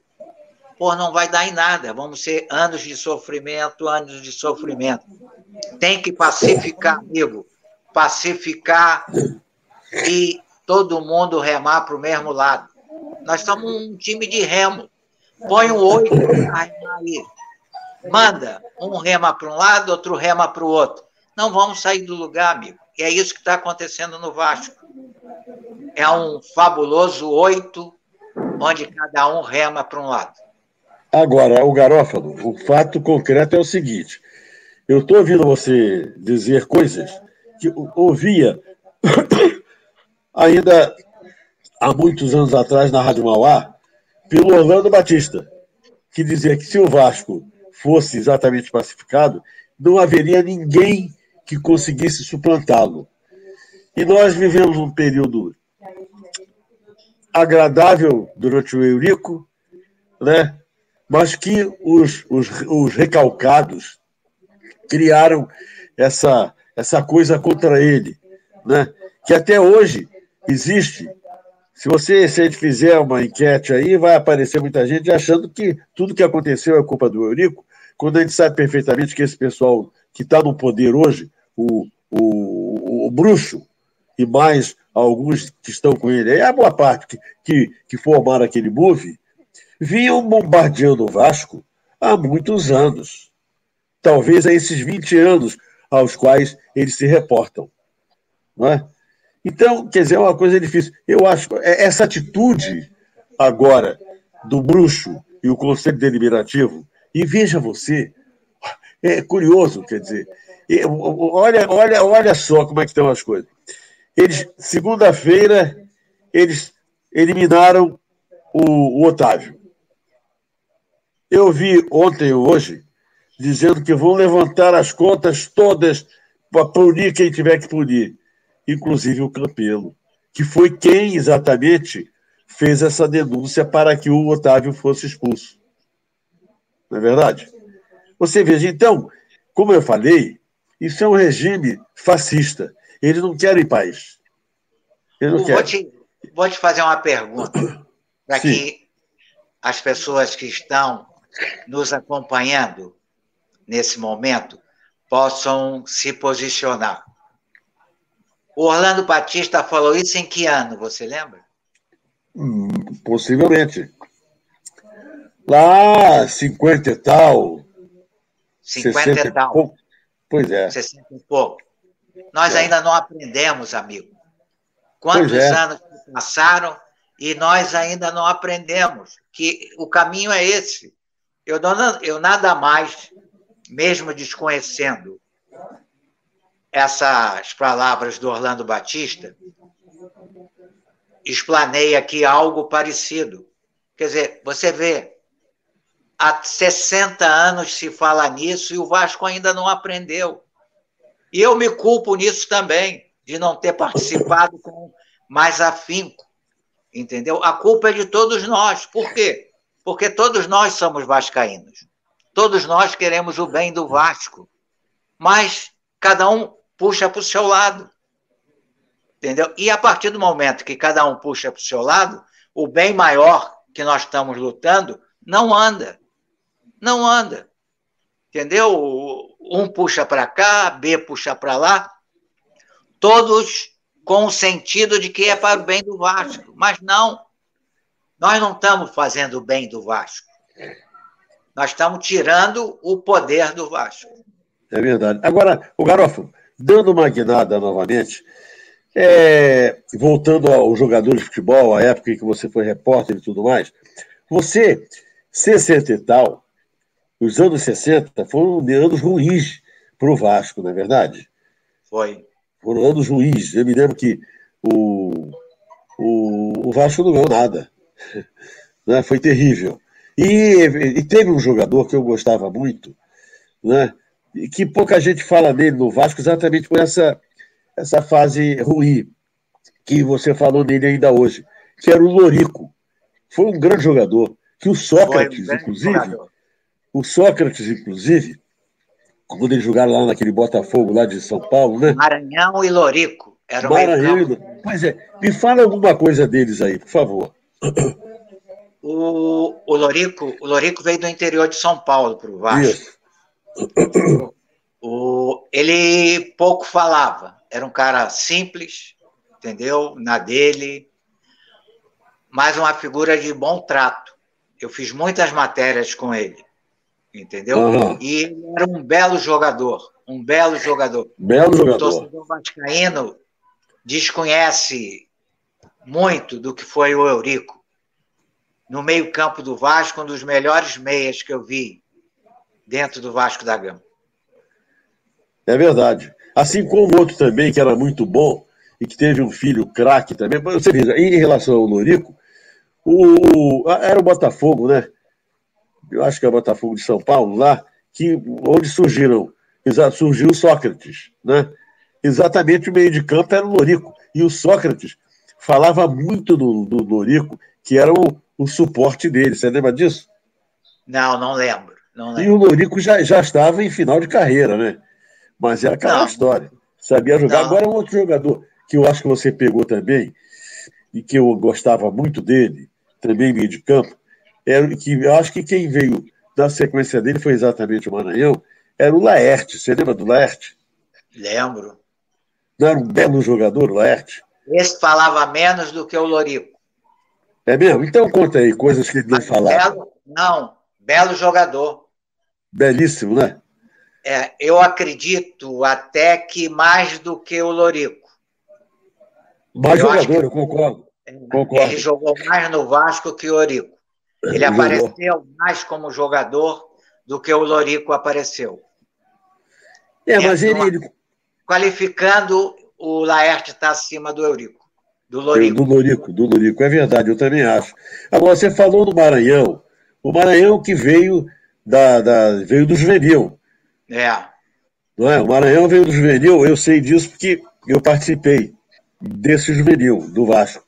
pô, não vai dar em nada. Vamos ser anos de sofrimento, anos de sofrimento. Tem que pacificar, amigo. Pacificar e todo mundo remar para o mesmo lado. Nós somos um time de remo. Põe um oito aí. Manda, um rema para um lado, outro rema para o outro. Não vamos sair do lugar, amigo. E é isso que está acontecendo no Vasco. É um fabuloso oito, onde cada um rema para um lado. Agora, o Garófalo, o fato concreto é o seguinte: eu estou ouvindo você dizer coisas que ouvia ainda há muitos anos atrás na Rádio Mauá, pelo Orlando Batista, que dizia que se o Vasco fosse exatamente pacificado, não haveria ninguém que conseguisse suplantá-lo. E nós vivemos um período agradável durante o Eurico, né? mas que os, os, os recalcados criaram essa, essa coisa contra ele, né? que até hoje existe. Se você se a gente fizer uma enquete aí, vai aparecer muita gente achando que tudo que aconteceu é culpa do Eurico, quando a gente sabe perfeitamente que esse pessoal que está no poder hoje, o, o, o, bruxo e mais alguns que estão com ele, é a boa parte que, que, que formaram aquele move, vinham bombardeando o Vasco há muitos anos. Talvez há esses 20 anos aos quais eles se reportam. Não é? Então, quer dizer, é uma coisa difícil. Eu acho é, essa atitude agora do bruxo e o Conselho Deliberativo, e veja você, é curioso, quer dizer, olha, olha, olha só como é que estão as coisas. Eles, segunda-feira, eles eliminaram o, o Otávio. Eu vi ontem ou hoje dizendo que vão levantar as contas todas para punir quem tiver que punir, inclusive o Campelo, que foi quem exatamente fez essa denúncia para que o Otávio fosse expulso. Não é verdade? Você veja, então, como eu falei, isso é um regime fascista. Eles não querem paz. Eles não vou, querem. Te, vou te fazer uma pergunta, para que as pessoas que estão nos acompanhando nesse momento possam se posicionar. O Orlando Batista falou isso em que ano, você lembra? Hum, possivelmente. Lá, 50 e tal. 50 e tal. Pouco. Pois é. 60 e pouco. Nós é. ainda não aprendemos, amigo. Quantos é. anos passaram e nós ainda não aprendemos que o caminho é esse. Eu, não, eu nada mais, mesmo desconhecendo essas palavras do Orlando Batista, explanei aqui algo parecido. Quer dizer, você vê, há 60 anos se fala nisso e o Vasco ainda não aprendeu. E eu me culpo nisso também, de não ter participado com mais afinco. Entendeu? A culpa é de todos nós. Por quê? Porque todos nós somos vascaínos. Todos nós queremos o bem do Vasco. Mas cada um puxa para o seu lado. Entendeu? E a partir do momento que cada um puxa para o seu lado, o bem maior que nós estamos lutando não anda não anda. Entendeu? Um puxa para cá, B puxa para lá, todos com o sentido de que é para o bem do Vasco. Mas não, nós não estamos fazendo o bem do Vasco. Nós estamos tirando o poder do Vasco. É verdade. Agora, o Garofo, dando uma guinada novamente, é, voltando ao jogador de futebol, à época em que você foi repórter e tudo mais, você, 60 e tal, os anos 60 foram anos ruins para o Vasco, não é verdade? Foi. Foram anos ruins. Eu me lembro que o, o, o Vasco não ganhou nada. Né? Foi terrível. E, e, teve um jogador que eu gostava muito, né? e que pouca gente fala dele no Vasco exatamente por essa, essa fase ruim que você falou nele ainda hoje, que era o Lorico. Foi um grande jogador, que o Sócrates, um inclusive, jogador. O Sócrates, inclusive, quando eles jogaram lá naquele Botafogo lá de São Paulo, né? Maranhão e Lorico. Era Maranhão e Pois é, me fala alguma coisa deles aí, por favor. O, o, Lorico, o Lorico veio do interior de São Paulo para o Vasco. O, ele pouco falava, era um cara simples, entendeu? Na dele, mas uma figura de bom trato. Eu fiz muitas matérias com ele entendeu? Uhum. E ele era um belo jogador, um belo jogador. Belo jogador. O torcedor vascaíno desconhece muito do que foi o Eurico. No meio-campo do Vasco, um dos melhores meias que eu vi dentro do Vasco da Gama. É verdade. Assim como outro também, que era muito bom e que teve um filho craque também. Você veja, em relação ao Lorico, o, era o Botafogo, né? eu acho que é o Botafogo de São Paulo, lá, que, onde surgiram, surgiu o Sócrates, né? Exatamente o meio de campo era o Lorico. E o Sócrates falava muito do, do Lorico, que era o, o suporte dele. Você lembra disso? Não, não lembro. Não lembro. E o Lorico já, já estava em final de carreira, né? Mas era aquela não. história. Sabia jogar. Não. Agora, um outro jogador que eu acho que você pegou também, e que eu gostava muito dele, também meio de campo, era que eu acho que quem veio na sequência dele foi exatamente o Maranhão, era o Laerte. Você lembra do Laerte? Lembro. Não era um belo jogador, o Laerte? Esse falava menos do que o Lorico. É mesmo? Então conta aí coisas que ele não falava. Belo, não, belo jogador. Belíssimo, né? É, eu acredito até que mais do que o Lorico. Mais eu jogador, que... eu concordo. concordo. Ele jogou mais no Vasco que o Lorico. Ele apareceu mais como jogador do que o Lorico apareceu. É, mas ele, ele... Qualificando, o Laerte está acima do Eurico. Do Lorico. Do Lorico, do Lorico, é verdade, eu também acho. Agora, você falou do Maranhão. O Maranhão que veio da, da, veio do juvenil. É. Não é? O Maranhão veio do juvenil, eu sei disso porque eu participei desse juvenil do Vasco.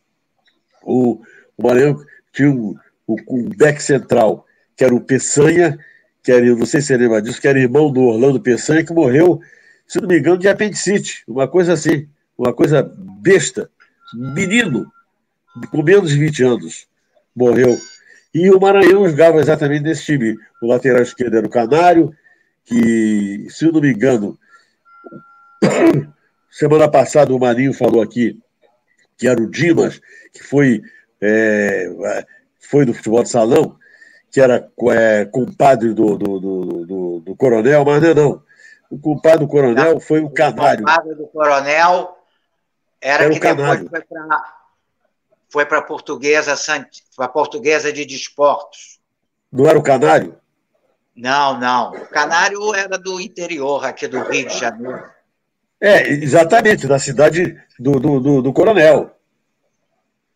O, o Maranhão tinha um, um, um back central, que era o Peçanha, que era, não sei se você lembra disso, que era irmão do Orlando Peçanha, que morreu, se não me engano, de apendicite, uma coisa assim, uma coisa besta. Menino, com menos de 20 anos, morreu. E o Maranhão jogava exatamente nesse time. O lateral esquerdo era o Canário, que, se eu não me engano, semana passada o Marinho falou aqui que era o Dimas, que foi, é, foi do futebol de salão, que era é, compadre do, do, do, do, do coronel, mas não é não. O compadre do coronel foi o Canário. O compadre do coronel era, era que depois foi para foi para a portuguesa, a portuguesa de desportos. Não era o Canário? Não, não. O Canário era do interior aqui do Rio de Janeiro. É, exatamente, da cidade do, do, do, do Coronel.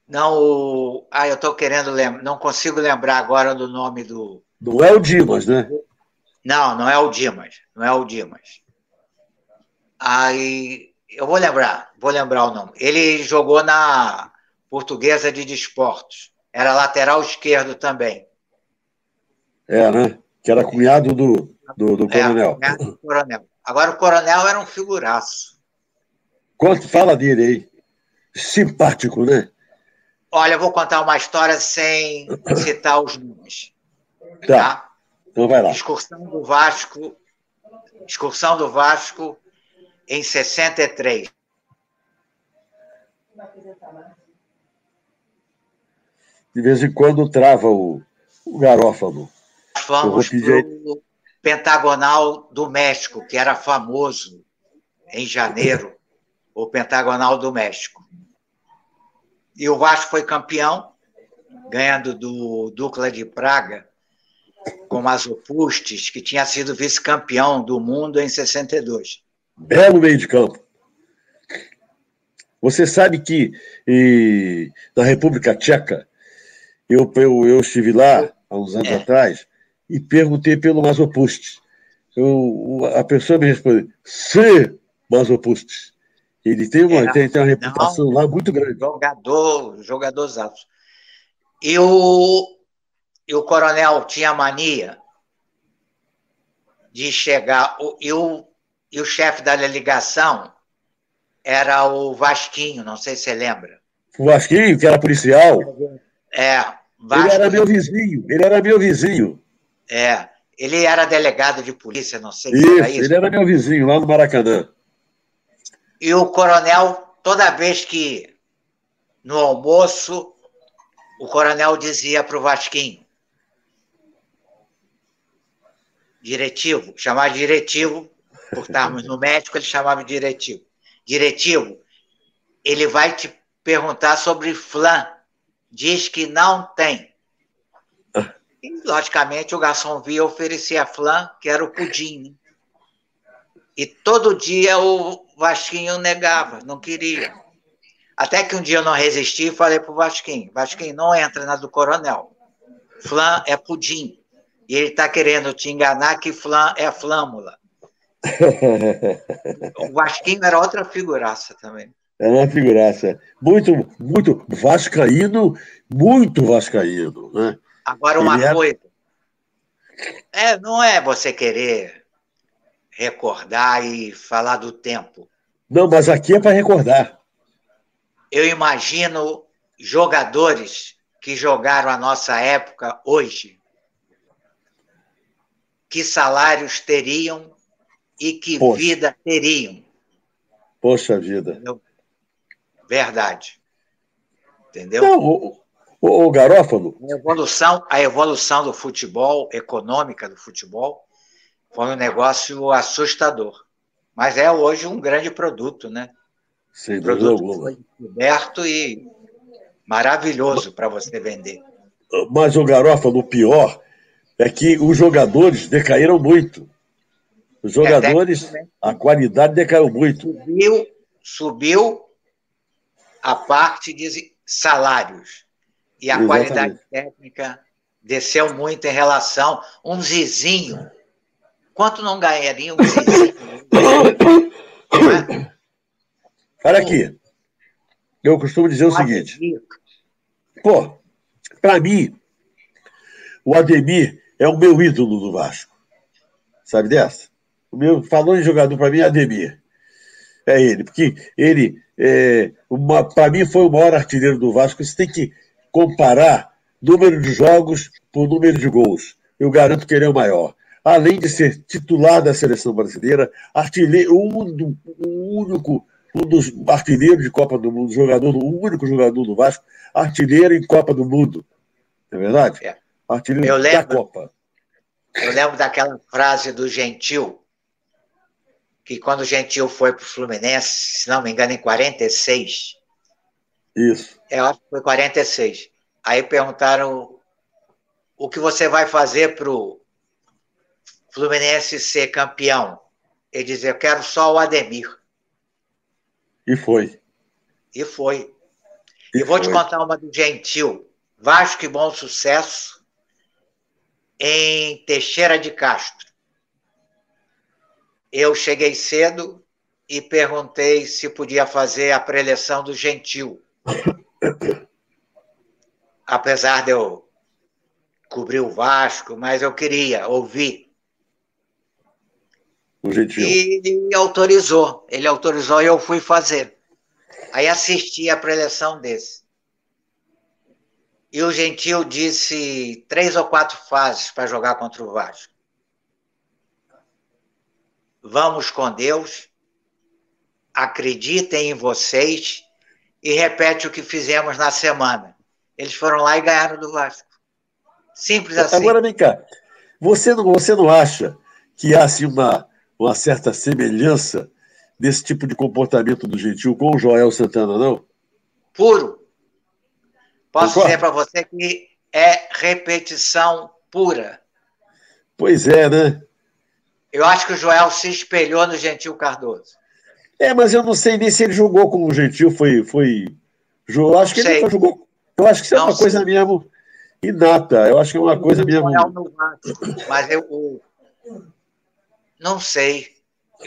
Não, o... ah, eu estou querendo lembrar, não consigo lembrar agora do nome do. Não é o Dimas, né? Não, não é o Dimas, não é o Dimas. Aí, eu vou lembrar, vou lembrar o nome. Ele jogou na Portuguesa de Desportos. Era lateral esquerdo também. É, né? Que era cunhado do, do, do é, coronel. Cunhado do coronel. Agora, o coronel era um figuraço. Quanto fala dele aí? Simpático, né? Olha, eu vou contar uma história sem citar os nomes. Tá. tá? Então vai lá. Excursão do Vasco. Excursão do Vasco em 63. de vez em quando trava o, o garófalo. Vamos para o Pentagonal do México, que era famoso em janeiro, o Pentagonal do México. E o Vasco foi campeão, ganhando do Dukla de Praga, com Mazopustis, que tinha sido vice-campeão do mundo em 62. Belo meio de campo. Você sabe que e, na República Tcheca eu, eu, eu estive lá, há uns anos é. atrás, e perguntei pelo Masopust. Eu, a pessoa me respondeu, se Masopust. Ele tem uma, é, tem, tem uma reputação não, lá muito grande. Jogador, jogadorzaço. E o, e o coronel tinha mania de chegar. O, e o, chefe da delegação era o Vasquinho, não sei se você lembra. O Vasquinho, que era policial? É, Vasco, ele era meu vizinho, ele era meu vizinho. É, ele era delegado de polícia, não sei isso, era isso. Ele era meu vizinho lá no Maracanã. E o coronel, toda vez que no almoço, o coronel dizia para o Vasquinho, diretivo, chamava de diretivo, por estarmos no médico, ele chamava de diretivo. Diretivo, ele vai te perguntar sobre flan diz que não tem. E, logicamente, o garçom via oferecer a flan, que era o pudim. Né? E todo dia o Vasquinho negava, não queria. Até que um dia eu não resisti e falei para o Vasquinho: Vasquinho, não entra na do coronel. Flan é pudim. E ele está querendo te enganar que flan é flâmula. o Vasquinho era outra figuraça também. É uma figuraça. Muito, muito vascaíno, muito vascaíno. Né? Agora, uma Ele coisa. É, não é você querer recordar e falar do tempo. Não, mas aqui é para recordar. Eu imagino jogadores que jogaram a nossa época hoje. Que salários teriam e que Poxa. vida teriam. Poxa vida. Entendeu? Verdade. Entendeu? Não, o, o, o Garófalo. A evolução, a evolução do futebol, econômica do futebol, foi um negócio assustador. Mas é hoje um grande produto, né? Sem um produto foi descoberto e maravilhoso para você vender. Mas o Garófalo, o pior é que os jogadores decaíram muito. Os jogadores, é, a qualidade decaiu muito. Subiu, subiu a parte de salários e a Exatamente. qualidade técnica desceu muito em relação. Um Zizinho. Quanto não ganharia um Zizinho? é? Olha aqui. Eu costumo dizer o seguinte. Pô, para mim, o Ademir é o meu ídolo do Vasco. Sabe dessa? O meu, falou em jogador, para mim, é Ademir. É ele, porque ele, é, para mim, foi o maior artilheiro do Vasco. Você tem que comparar número de jogos por número de gols. Eu garanto que ele é o maior. Além de ser titular da seleção brasileira, artilheiro, um, um único um dos artilheiros de Copa do Mundo, jogador, o único jogador do Vasco, artilheiro em Copa do Mundo. Não é verdade? É. Artilheiro eu lembro, da Copa. Eu lembro daquela frase do Gentil, que quando o Gentil foi para o Fluminense, se não me engano, em 46. Isso. É, eu acho que foi 46. Aí perguntaram o que você vai fazer para o Fluminense ser campeão. Ele dizia, eu quero só o Ademir. E foi. E foi. E, e vou foi. te contar uma do Gentil. Vasco e Bom Sucesso, em Teixeira de Castro. Eu cheguei cedo e perguntei se podia fazer a preleção do Gentil. Apesar de eu cobrir o Vasco, mas eu queria ouvir. O Gentil. E ele autorizou. Ele autorizou e eu fui fazer. Aí assisti a preleção desse. E o Gentil disse três ou quatro fases para jogar contra o Vasco. Vamos com Deus, acreditem em vocês e repete o que fizemos na semana. Eles foram lá e ganharam do Vasco. Simples assim. Agora vem cá. Você não, você não acha que há assim, uma, uma certa semelhança desse tipo de comportamento do Gentil com o Joel Santana, não? Puro. Posso Concordo? dizer para você que é repetição pura. Pois é, né? Eu acho que o Joel se espelhou no Gentil Cardoso. É, mas eu não sei nem se ele jogou com o Gentil, foi. foi... Eu acho que ele nunca jogou. Eu acho que isso é uma sei. coisa mesmo inata. Eu acho que é uma coisa mesmo. Mas eu, não sei.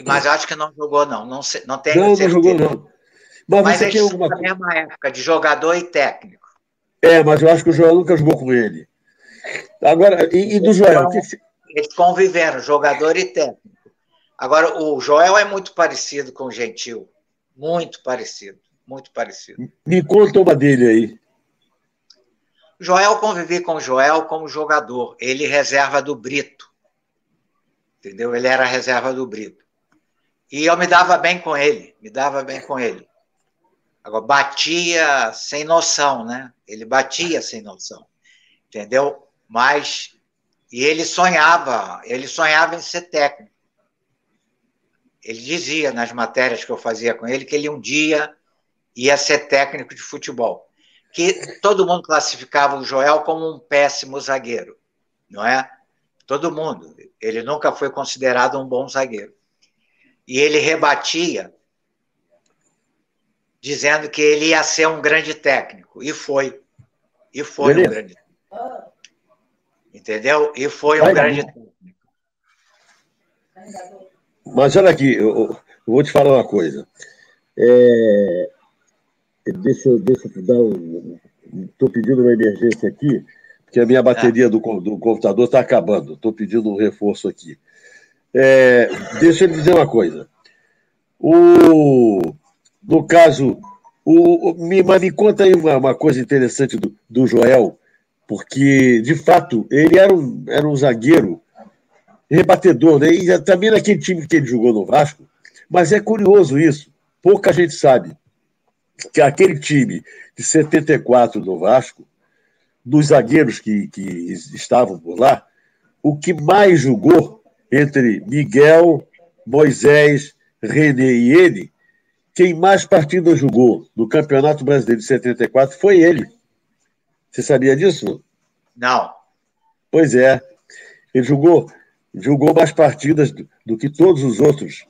Mas eu acho que não jogou, não. Não, sei, não tenho não, certeza. Não jogou, não. Mas, mas você tem alguma na mesma época, de jogador e técnico. É, mas eu acho que o Joel nunca jogou com ele. Agora, e, e do Joel? Então, que... Eles conviveram, jogador e técnico. Agora, o Joel é muito parecido com o Gentil. Muito parecido. Muito parecido. Me conta uma dele aí. Joel convivi com o Joel como jogador. Ele reserva do Brito entendeu? Ele era a reserva do Brito. E eu me dava bem com ele, me dava bem com ele. Agora, batia sem noção, né? Ele batia sem noção, entendeu? Mas, e ele sonhava, ele sonhava em ser técnico. Ele dizia nas matérias que eu fazia com ele que ele um dia ia ser técnico de futebol. Que todo mundo classificava o Joel como um péssimo zagueiro, não é? Todo mundo. Ele nunca foi considerado um bom zagueiro. E ele rebatia, dizendo que ele ia ser um grande técnico. E foi. E foi Beleza. um grande técnico. Entendeu? E foi um grande técnico. Mas olha aqui, eu, eu vou te falar uma coisa. É, deixa, deixa eu dar um. Estou pedindo uma emergência aqui que a minha bateria do, do computador está acabando. Estou pedindo um reforço aqui. É, deixa eu dizer uma coisa. O, no caso, o, me, mas me conta aí uma, uma coisa interessante do, do, Joel, porque, de fato, ele era um, era um zagueiro rebatedor, né? e também naquele time que ele jogou no Vasco. Mas é curioso isso, pouca gente sabe que aquele time de 74 do Vasco dos zagueiros que, que estavam por lá, o que mais jogou entre Miguel, Moisés, René e ele, quem mais partidas jogou no Campeonato Brasileiro de 74 foi ele. Você sabia disso? Não. Pois é. Ele jogou, jogou mais partidas do, do que todos os outros,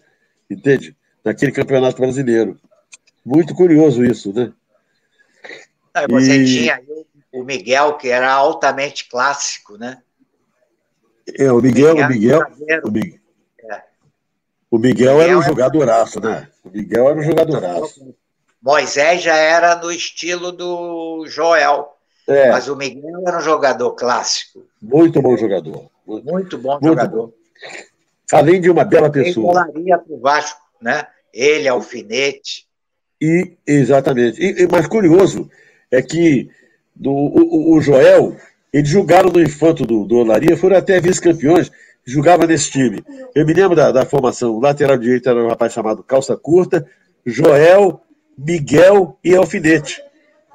entende? Naquele Campeonato Brasileiro. Muito curioso isso, né? Você e... tinha o Miguel, que era altamente clássico, né? É, o Miguel, o Miguel, o Miguel, é. o Miguel era um jogadoraço, né? O Miguel era um jogadoraço. Moisés já era no estilo do Joel. É. Mas o Miguel era um jogador clássico. Muito bom jogador. Muito, bom muito jogador. Bom. Além de uma bela pessoa. Ele para o Vasco, né? Ele, Alfinete. E, exatamente. E, mas curioso é que do, o, o, Joel, eles jogaram no infanto do, do Olaria, foram até vice-campeões, jogava nesse time. Eu me lembro da, da formação, o lateral direito era um rapaz chamado Calça Curta, Joel, Miguel e Alfinete.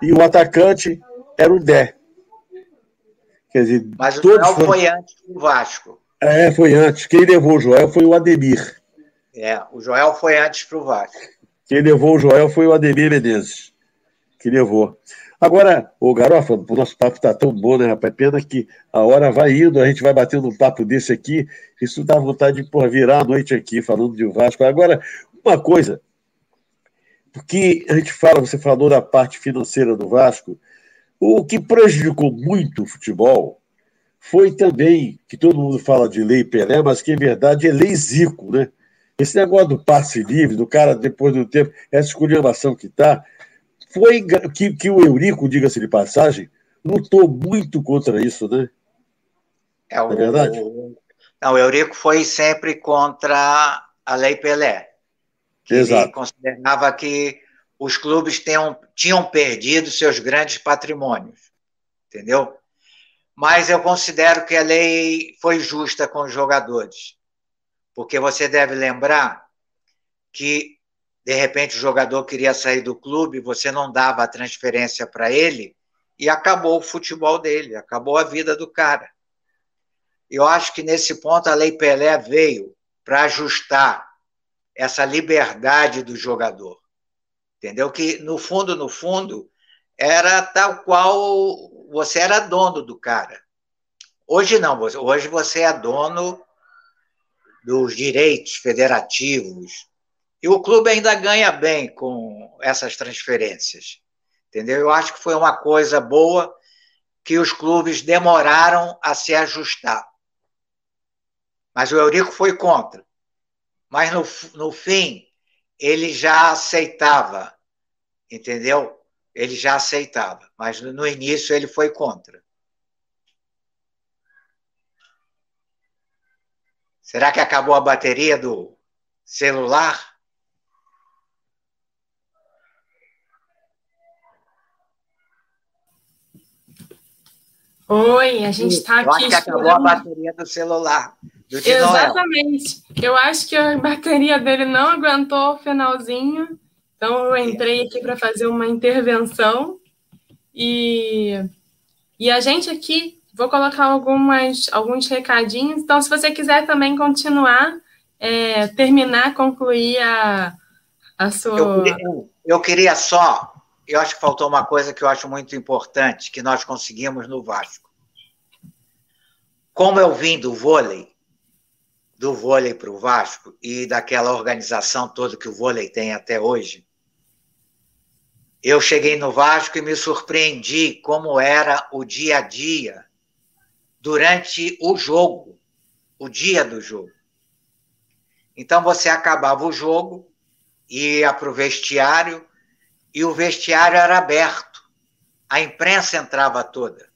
E o atacante era o Dé. Quer dizer, Mas o Joel foram... foi antes do Vasco. É, foi antes. Quem levou o Joel foi o Ademir. É, o Joel foi antes para o Vasco. Quem levou o Joel foi o Ademir Menezes. Que levou. Agora, o Garofa, o nosso papo está tão bom, né, rapaz? Pena que a hora vai indo, a gente vai batendo um papo desse aqui. Isso dá vontade de porra, virar a noite aqui falando de Vasco. Agora, uma coisa, porque a gente fala, você falou da parte financeira do Vasco, o que prejudicou muito o futebol foi também, que todo mundo fala de lei Pelé, mas que em verdade é lei Zico, né? Esse negócio do passe livre, do cara depois do tempo, essa esculhambação que está, foi que, que o Eurico, diga-se de passagem, lutou muito contra isso, né? É, o, é verdade? O, não, o Eurico foi sempre contra a Lei Pelé. Que Exato. Ele considerava que os clubes tenham, tinham perdido seus grandes patrimônios, entendeu? Mas eu considero que a lei foi justa com os jogadores, porque você deve lembrar que de repente o jogador queria sair do clube, você não dava a transferência para ele e acabou o futebol dele, acabou a vida do cara. Eu acho que nesse ponto a Lei Pelé veio para ajustar essa liberdade do jogador. Entendeu? Que, no fundo, no fundo, era tal qual você era dono do cara. Hoje não, hoje você é dono dos direitos federativos. E o clube ainda ganha bem com essas transferências. Entendeu? Eu acho que foi uma coisa boa que os clubes demoraram a se ajustar. Mas o Eurico foi contra. Mas no, no fim, ele já aceitava, entendeu? Ele já aceitava, mas no início ele foi contra. Será que acabou a bateria do celular? Oi, a gente está aqui. Eu acho que acabou a bateria do celular. Exatamente. Eu acho que a bateria dele não aguentou o finalzinho, então eu entrei aqui para fazer uma intervenção e, e a gente aqui vou colocar algumas, alguns recadinhos. Então, se você quiser também continuar, é, terminar, concluir a, a sua. Eu queria, eu queria só, eu acho que faltou uma coisa que eu acho muito importante que nós conseguimos no Vasco. Como eu vim do vôlei, do vôlei para o Vasco e daquela organização toda que o vôlei tem até hoje, eu cheguei no Vasco e me surpreendi como era o dia a dia durante o jogo, o dia do jogo. Então você acabava o jogo, ia para o vestiário e o vestiário era aberto. A imprensa entrava toda.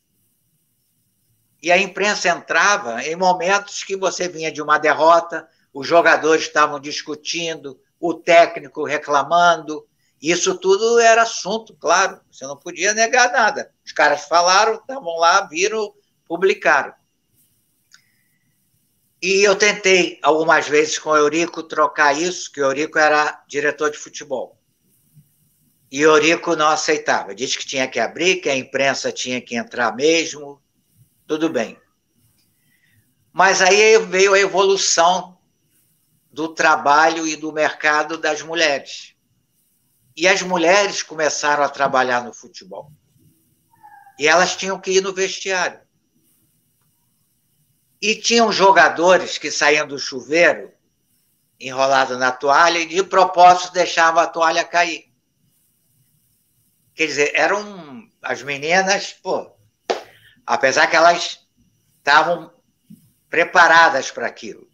E a imprensa entrava em momentos que você vinha de uma derrota, os jogadores estavam discutindo, o técnico reclamando. Isso tudo era assunto, claro, você não podia negar nada. Os caras falaram, estavam lá, viram, publicaram. E eu tentei algumas vezes com o Eurico trocar isso, que o Eurico era diretor de futebol. E o Eurico não aceitava, disse que tinha que abrir, que a imprensa tinha que entrar mesmo, tudo bem. Mas aí veio a evolução do trabalho e do mercado das mulheres. E as mulheres começaram a trabalhar no futebol. E elas tinham que ir no vestiário. E tinham jogadores que saíam do chuveiro, enrolado na toalha, e de propósito deixavam a toalha cair. Quer dizer, eram as meninas, pô, Apesar que elas estavam preparadas para aquilo.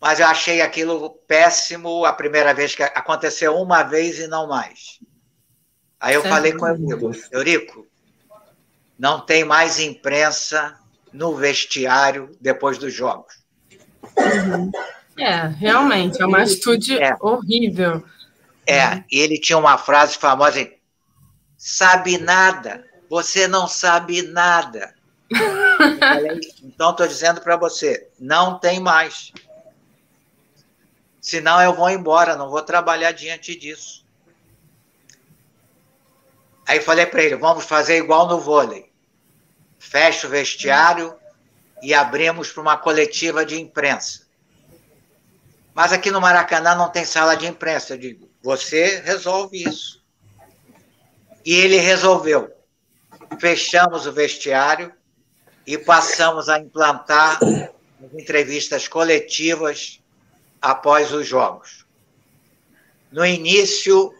Mas eu achei aquilo péssimo a primeira vez que aconteceu uma vez e não mais. Aí eu falei com o Eurico, Eurico, não tem mais imprensa no vestiário depois dos jogos. É, realmente, é uma atitude é. horrível. É, e ele tinha uma frase famosa: sabe nada, você não sabe nada. então, estou dizendo para você: não tem mais. Senão eu vou embora, não vou trabalhar diante disso. Aí falei para ele: vamos fazer igual no vôlei. Fecha o vestiário e abrimos para uma coletiva de imprensa. Mas aqui no Maracanã não tem sala de imprensa. Eu digo: você resolve isso. E ele resolveu. Fechamos o vestiário e passamos a implantar as entrevistas coletivas após os jogos. No início,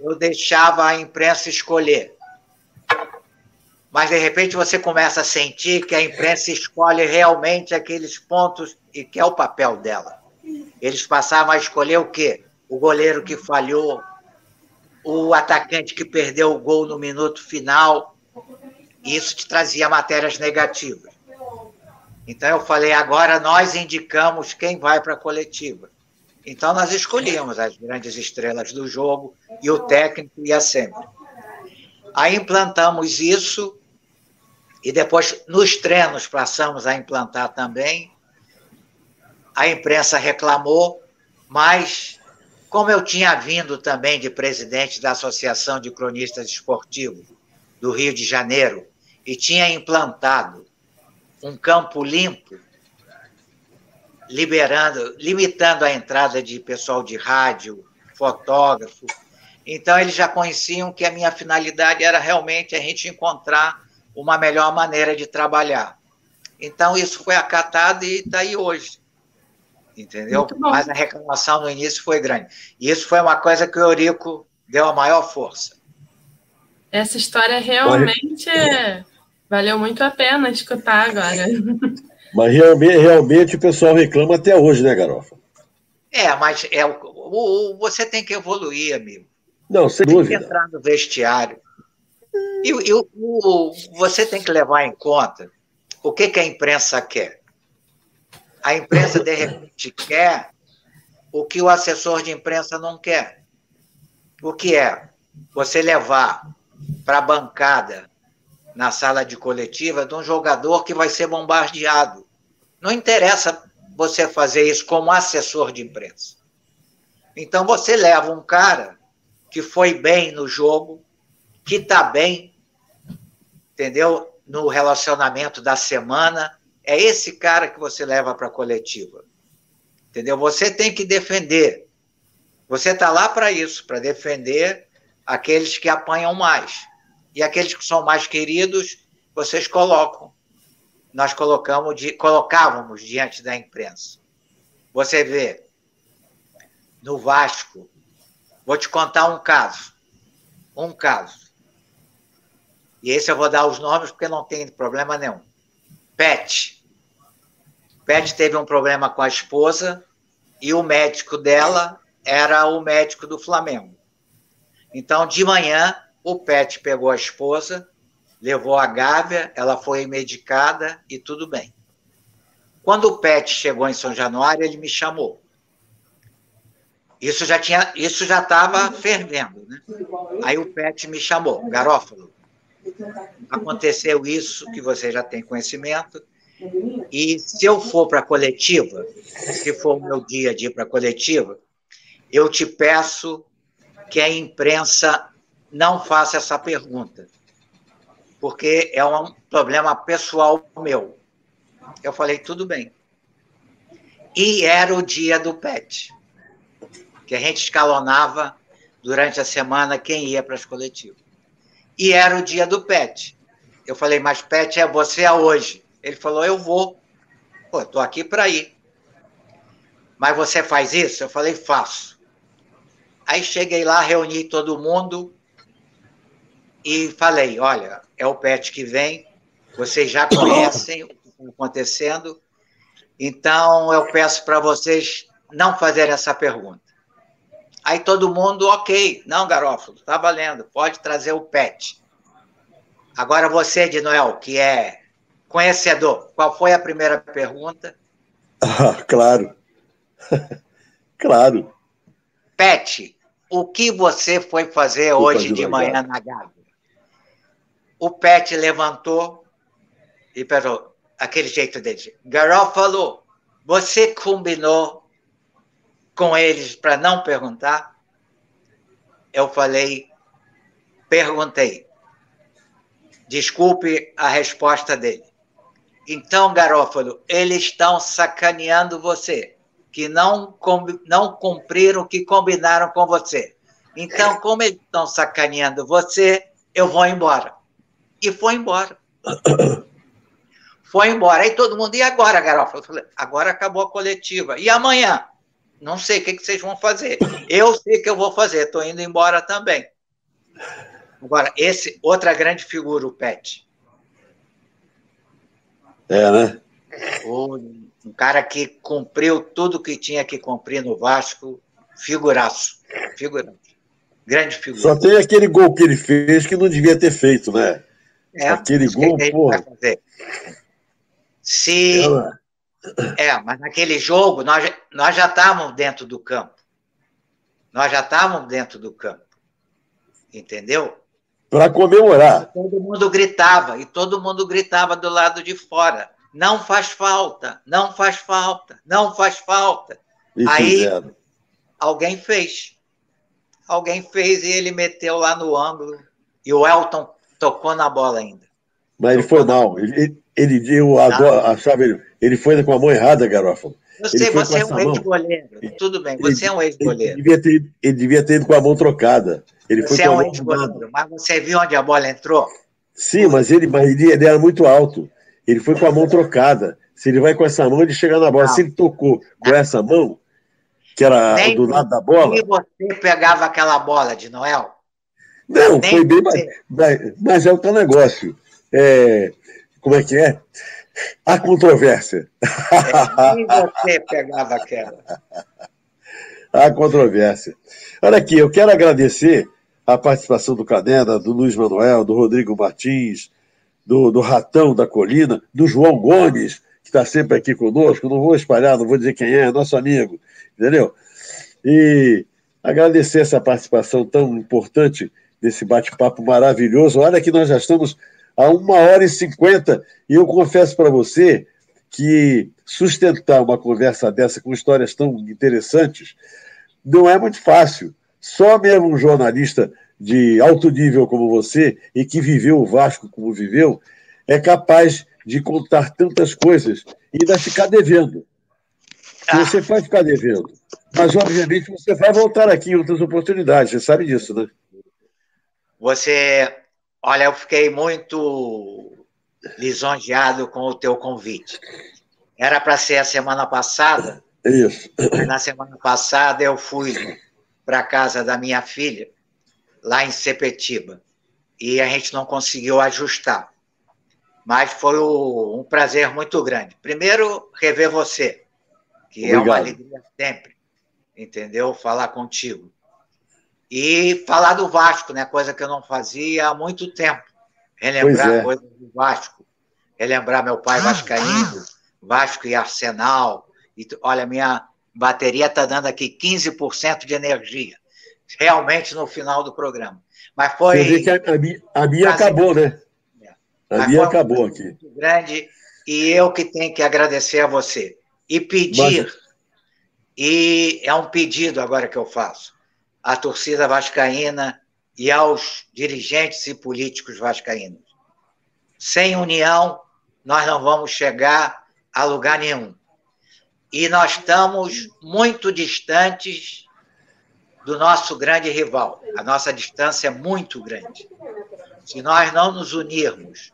eu deixava a imprensa escolher. Mas, de repente, você começa a sentir que a imprensa escolhe realmente aqueles pontos e que é o papel dela. Eles passavam a escolher o quê? O goleiro que falhou, o atacante que perdeu o gol no minuto final. Isso te trazia matérias negativas. Então eu falei, agora nós indicamos quem vai para a coletiva. Então nós escolhíamos as grandes estrelas do jogo e o técnico ia sempre. Aí implantamos isso e depois nos treinos passamos a implantar também. A imprensa reclamou, mas como eu tinha vindo também de presidente da Associação de Cronistas Esportivos do Rio de Janeiro e tinha implantado um campo limpo, liberando, limitando a entrada de pessoal de rádio, fotógrafo. Então eles já conheciam que a minha finalidade era realmente a gente encontrar uma melhor maneira de trabalhar. Então isso foi acatado e está aí hoje entendeu? Mas a reclamação no início foi grande. E isso foi uma coisa que o Eurico deu a maior força. Essa história realmente Mas... valeu muito a pena escutar agora. Mas realmente, realmente o pessoal reclama até hoje, né, Garofa? É, mas é, o, o, você tem que evoluir, amigo. Não, sem você dúvida. Tem que entrar no vestiário. E, e o, você tem que levar em conta o que, que a imprensa quer. A imprensa, de repente, quer o que o assessor de imprensa não quer. O que é? Você levar para a bancada, na sala de coletiva, de um jogador que vai ser bombardeado. Não interessa você fazer isso como assessor de imprensa. Então, você leva um cara que foi bem no jogo, que está bem, entendeu? No relacionamento da semana, é esse cara que você leva para a coletiva. Entendeu? Você tem que defender. Você está lá para isso, para defender aqueles que apanham mais. E aqueles que são mais queridos, vocês colocam. Nós colocamos, colocávamos diante da imprensa. Você vê, no Vasco, vou te contar um caso. Um caso. E esse eu vou dar os nomes porque não tem problema nenhum. Pet. Pet teve um problema com a esposa e o médico dela era o médico do Flamengo. Então, de manhã, o Pet pegou a esposa, levou a Gávea, ela foi medicada e tudo bem. Quando o Pet chegou em São Januário, ele me chamou. Isso já tinha, isso já estava fervendo, né? Aí o Pet me chamou, Garófalo. Aconteceu isso que você já tem conhecimento. E se eu for para a coletiva, se for o meu dia de ir para a coletiva, eu te peço que a imprensa não faça essa pergunta, porque é um problema pessoal meu. Eu falei, tudo bem. E era o dia do PET, que a gente escalonava durante a semana quem ia para as coletivas. E era o dia do PET. Eu falei, mas PET é você hoje. Ele falou, eu vou. Pô, tô aqui para ir. Mas você faz isso? Eu falei, faço. Aí cheguei lá, reuni todo mundo. e falei: olha, é o PET que vem, vocês já conhecem o que está acontecendo, então eu peço para vocês não fazerem essa pergunta. Aí todo mundo, ok, não, Garófalo, está valendo, pode trazer o PET. Agora você, de Noel, que é conhecedor, qual foi a primeira pergunta? Ah, claro. claro. Pet, o que você foi fazer hoje de manhã na Gávea? O Pet levantou e perguntou, aquele jeito dele, Garófalo, você combinou com eles para não perguntar? Eu falei, perguntei. Desculpe a resposta dele. Então, Garófalo, eles estão sacaneando você, que não, não cumpriram o que combinaram com você. Então, como eles estão sacaneando você, eu vou embora. E foi embora. Foi embora. Aí todo mundo, e agora, Garófalo? Falei, agora acabou a coletiva. E amanhã? Não sei o que, que vocês vão fazer. Eu sei que eu vou fazer, estou indo embora também. Agora, esse outra grande figura, o Pet. É, né? Um cara que cumpriu tudo que tinha que cumprir no Vasco, figuraço. Figuraço. Grande figura. Só tem aquele gol que ele fez que não devia ter feito, né? É, aquele gol, que porra. Se. É, mas naquele jogo, nós, nós já estávamos dentro do campo. Nós já estávamos dentro do campo. Entendeu? Para comemorar. Todo mundo gritava, e todo mundo gritava do lado de fora. Não faz falta, não faz falta, não faz falta. E Aí fizeram. alguém fez. Alguém fez e ele meteu lá no ângulo. E o Elton tocou na bola ainda. Mas ele foi mal. Ele, ele, eu achava ele, ele foi com a mão errada, Garofalo. Eu sei, você é um ex-goleiro. Tudo bem, você ele, é um ex-goleiro. Ele, devia ter, ele devia ter ido com a mão trocada. Ele você é um ex-goleiro, mas você viu onde a bola entrou? Sim, mas ele, mas ele, ele, era muito alto. Ele foi com a mão trocada. Se ele vai com essa mão, ele chega na bola. Não. Se ele tocou com essa mão, que era Nem do lado da bola. E você pegava aquela bola de Noel? Não, Nem foi bem. Mas, mas é o teu negócio. É, como é que é? A controvérsia. É, nem você pegava aquela. A controvérsia. Olha aqui, eu quero agradecer a participação do Caneda, do Luiz Manuel, do Rodrigo Martins, do, do Ratão da Colina, do João Gomes, que está sempre aqui conosco. Não vou espalhar, não vou dizer quem é, é nosso amigo, entendeu? E agradecer essa participação tão importante nesse bate-papo maravilhoso. Olha que nós já estamos a uma hora e cinquenta. E eu confesso para você que sustentar uma conversa dessa com histórias tão interessantes não é muito fácil. Só mesmo um jornalista de alto nível como você e que viveu o Vasco como viveu é capaz de contar tantas coisas e ainda ficar devendo. Você ah. vai ficar devendo. Mas, obviamente, você vai voltar aqui em outras oportunidades. Você sabe disso, né? Você Olha, eu fiquei muito lisonjeado com o teu convite. Era para ser a semana passada. Isso. Na semana passada eu fui para a casa da minha filha, lá em Sepetiba, e a gente não conseguiu ajustar. Mas foi um prazer muito grande. Primeiro, rever você, que Obrigado. é uma alegria sempre, entendeu? Falar contigo. E falar do Vasco, né? Coisa que eu não fazia há muito tempo. Relembrar é. coisas do Vasco. Relembrar meu pai vascaíno, Vasco e Arsenal. E, olha, minha bateria está dando aqui 15% de energia. Realmente no final do programa. Mas foi. A, a minha, a minha acabou, né? A Mas minha acabou aqui. Grande, e eu que tenho que agradecer a você. E pedir, Mas... e é um pedido agora que eu faço à torcida vascaína e aos dirigentes e políticos vascaínos. Sem união, nós não vamos chegar a lugar nenhum. E nós estamos muito distantes do nosso grande rival. A nossa distância é muito grande. Se nós não nos unirmos,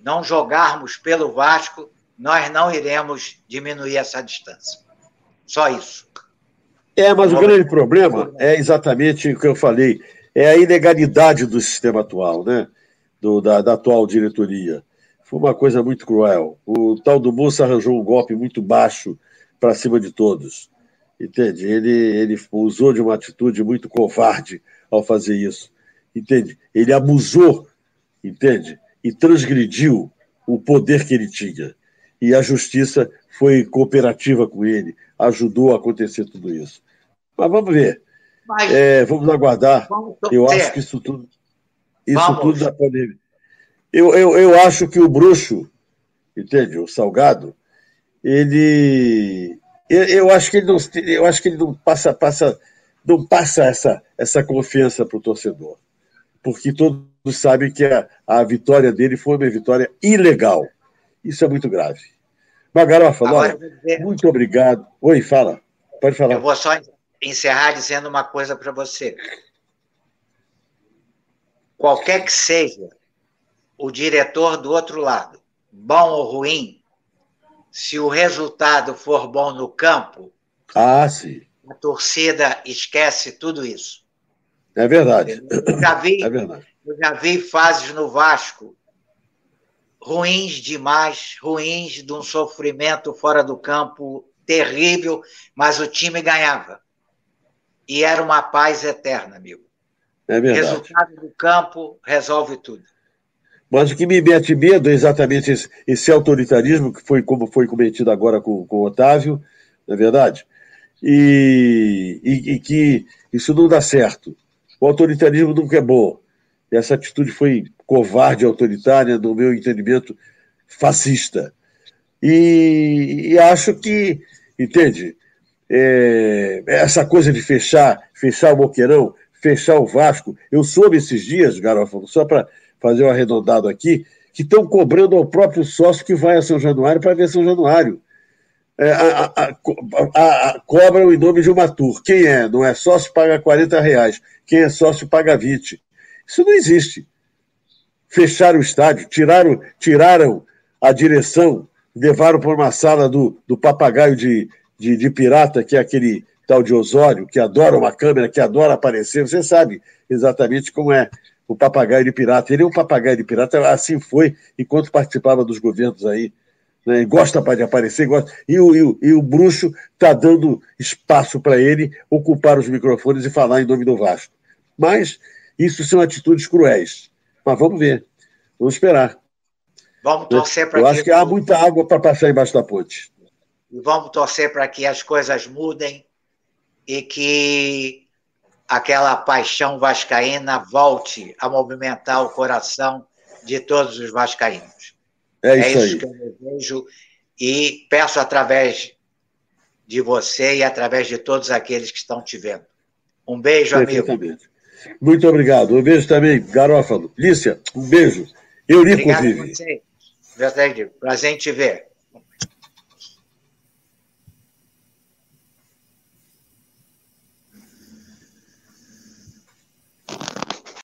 não jogarmos pelo Vasco, nós não iremos diminuir essa distância. Só isso. É, mas o grande problema é exatamente o que eu falei. é a ilegalidade do sistema atual, né? Do, da, da atual diretoria. Foi uma coisa muito cruel. O tal do Moça arranjou um golpe muito baixo para cima de todos. Entende? Ele, ele usou de uma atitude muito covarde ao fazer isso. Entende? Ele abusou, entende? E transgrediu o poder que ele tinha. E a justiça foi cooperativa com ele, ajudou a acontecer tudo isso. Mas vamos ver. Mas, é, vamos aguardar. Vamos Eu acho que isso tudo. Isso vamos. tudo da pandemia. Eu, eu, eu acho que o bruxo, entende? O salgado, ele. Eu, eu acho que ele não, eu acho que ele não passa, passa, não passa essa, essa confiança para o torcedor. Porque todos sabem que a, a vitória dele foi uma vitória ilegal. Isso é muito grave. Magarofa, Agora, dizer... muito obrigado. Oi, fala. Pode falar. Eu vou só encerrar dizendo uma coisa para você. Qualquer que seja o diretor do outro lado, bom ou ruim, se o resultado for bom no campo, ah, sim. a torcida esquece tudo isso. É verdade. Eu já vi, é verdade. Eu já vi fases no Vasco ruins demais, ruins de um sofrimento fora do campo terrível, mas o time ganhava. E era uma paz eterna, amigo. É verdade. Resultado do campo resolve tudo. Mas o que me mete medo é exatamente esse, esse autoritarismo, que foi como foi cometido agora com, com o Otávio, não é verdade? E, e, e, que isso não dá certo. O autoritarismo nunca é bom. Essa atitude foi covarde, autoritária, no meu entendimento, fascista. E, e acho que, entende, é, essa coisa de fechar, fechar o Boqueirão, fechar o Vasco. Eu soube esses dias, Garofalo, só para fazer um arredondado aqui, que estão cobrando ao próprio sócio que vai a São Januário para ver São Januário. É, a, a, a, cobram em nome de uma tour. Quem é? Não é sócio, paga 40 reais. Quem é sócio, paga 20. Isso não existe. Fecharam o estádio, tiraram, tiraram a direção, levaram para uma sala do, do papagaio de, de, de pirata, que é aquele tal de Osório, que adora uma câmera, que adora aparecer. Você sabe exatamente como é o papagaio de pirata. Ele é um papagaio de pirata, assim foi enquanto participava dos governos aí. Né? Gosta de aparecer, gosta. E o, e o, e o bruxo está dando espaço para ele ocupar os microfones e falar em nome do Vasco. Mas isso são atitudes cruéis. Mas vamos ver. Vamos esperar. Vamos torcer para Eu acho que há muita água para passar embaixo da ponte. E vamos torcer para que as coisas mudem e que aquela paixão vascaína volte a movimentar o coração de todos os vascaínos. É isso, é isso que eu desejo e peço através de você e através de todos aqueles que estão te vendo. Um beijo, amigo. Muito obrigado. Um beijo também, Garófalo. Lícia, um beijo. Eurico Obrigado vive. Você. Prazer em te ver.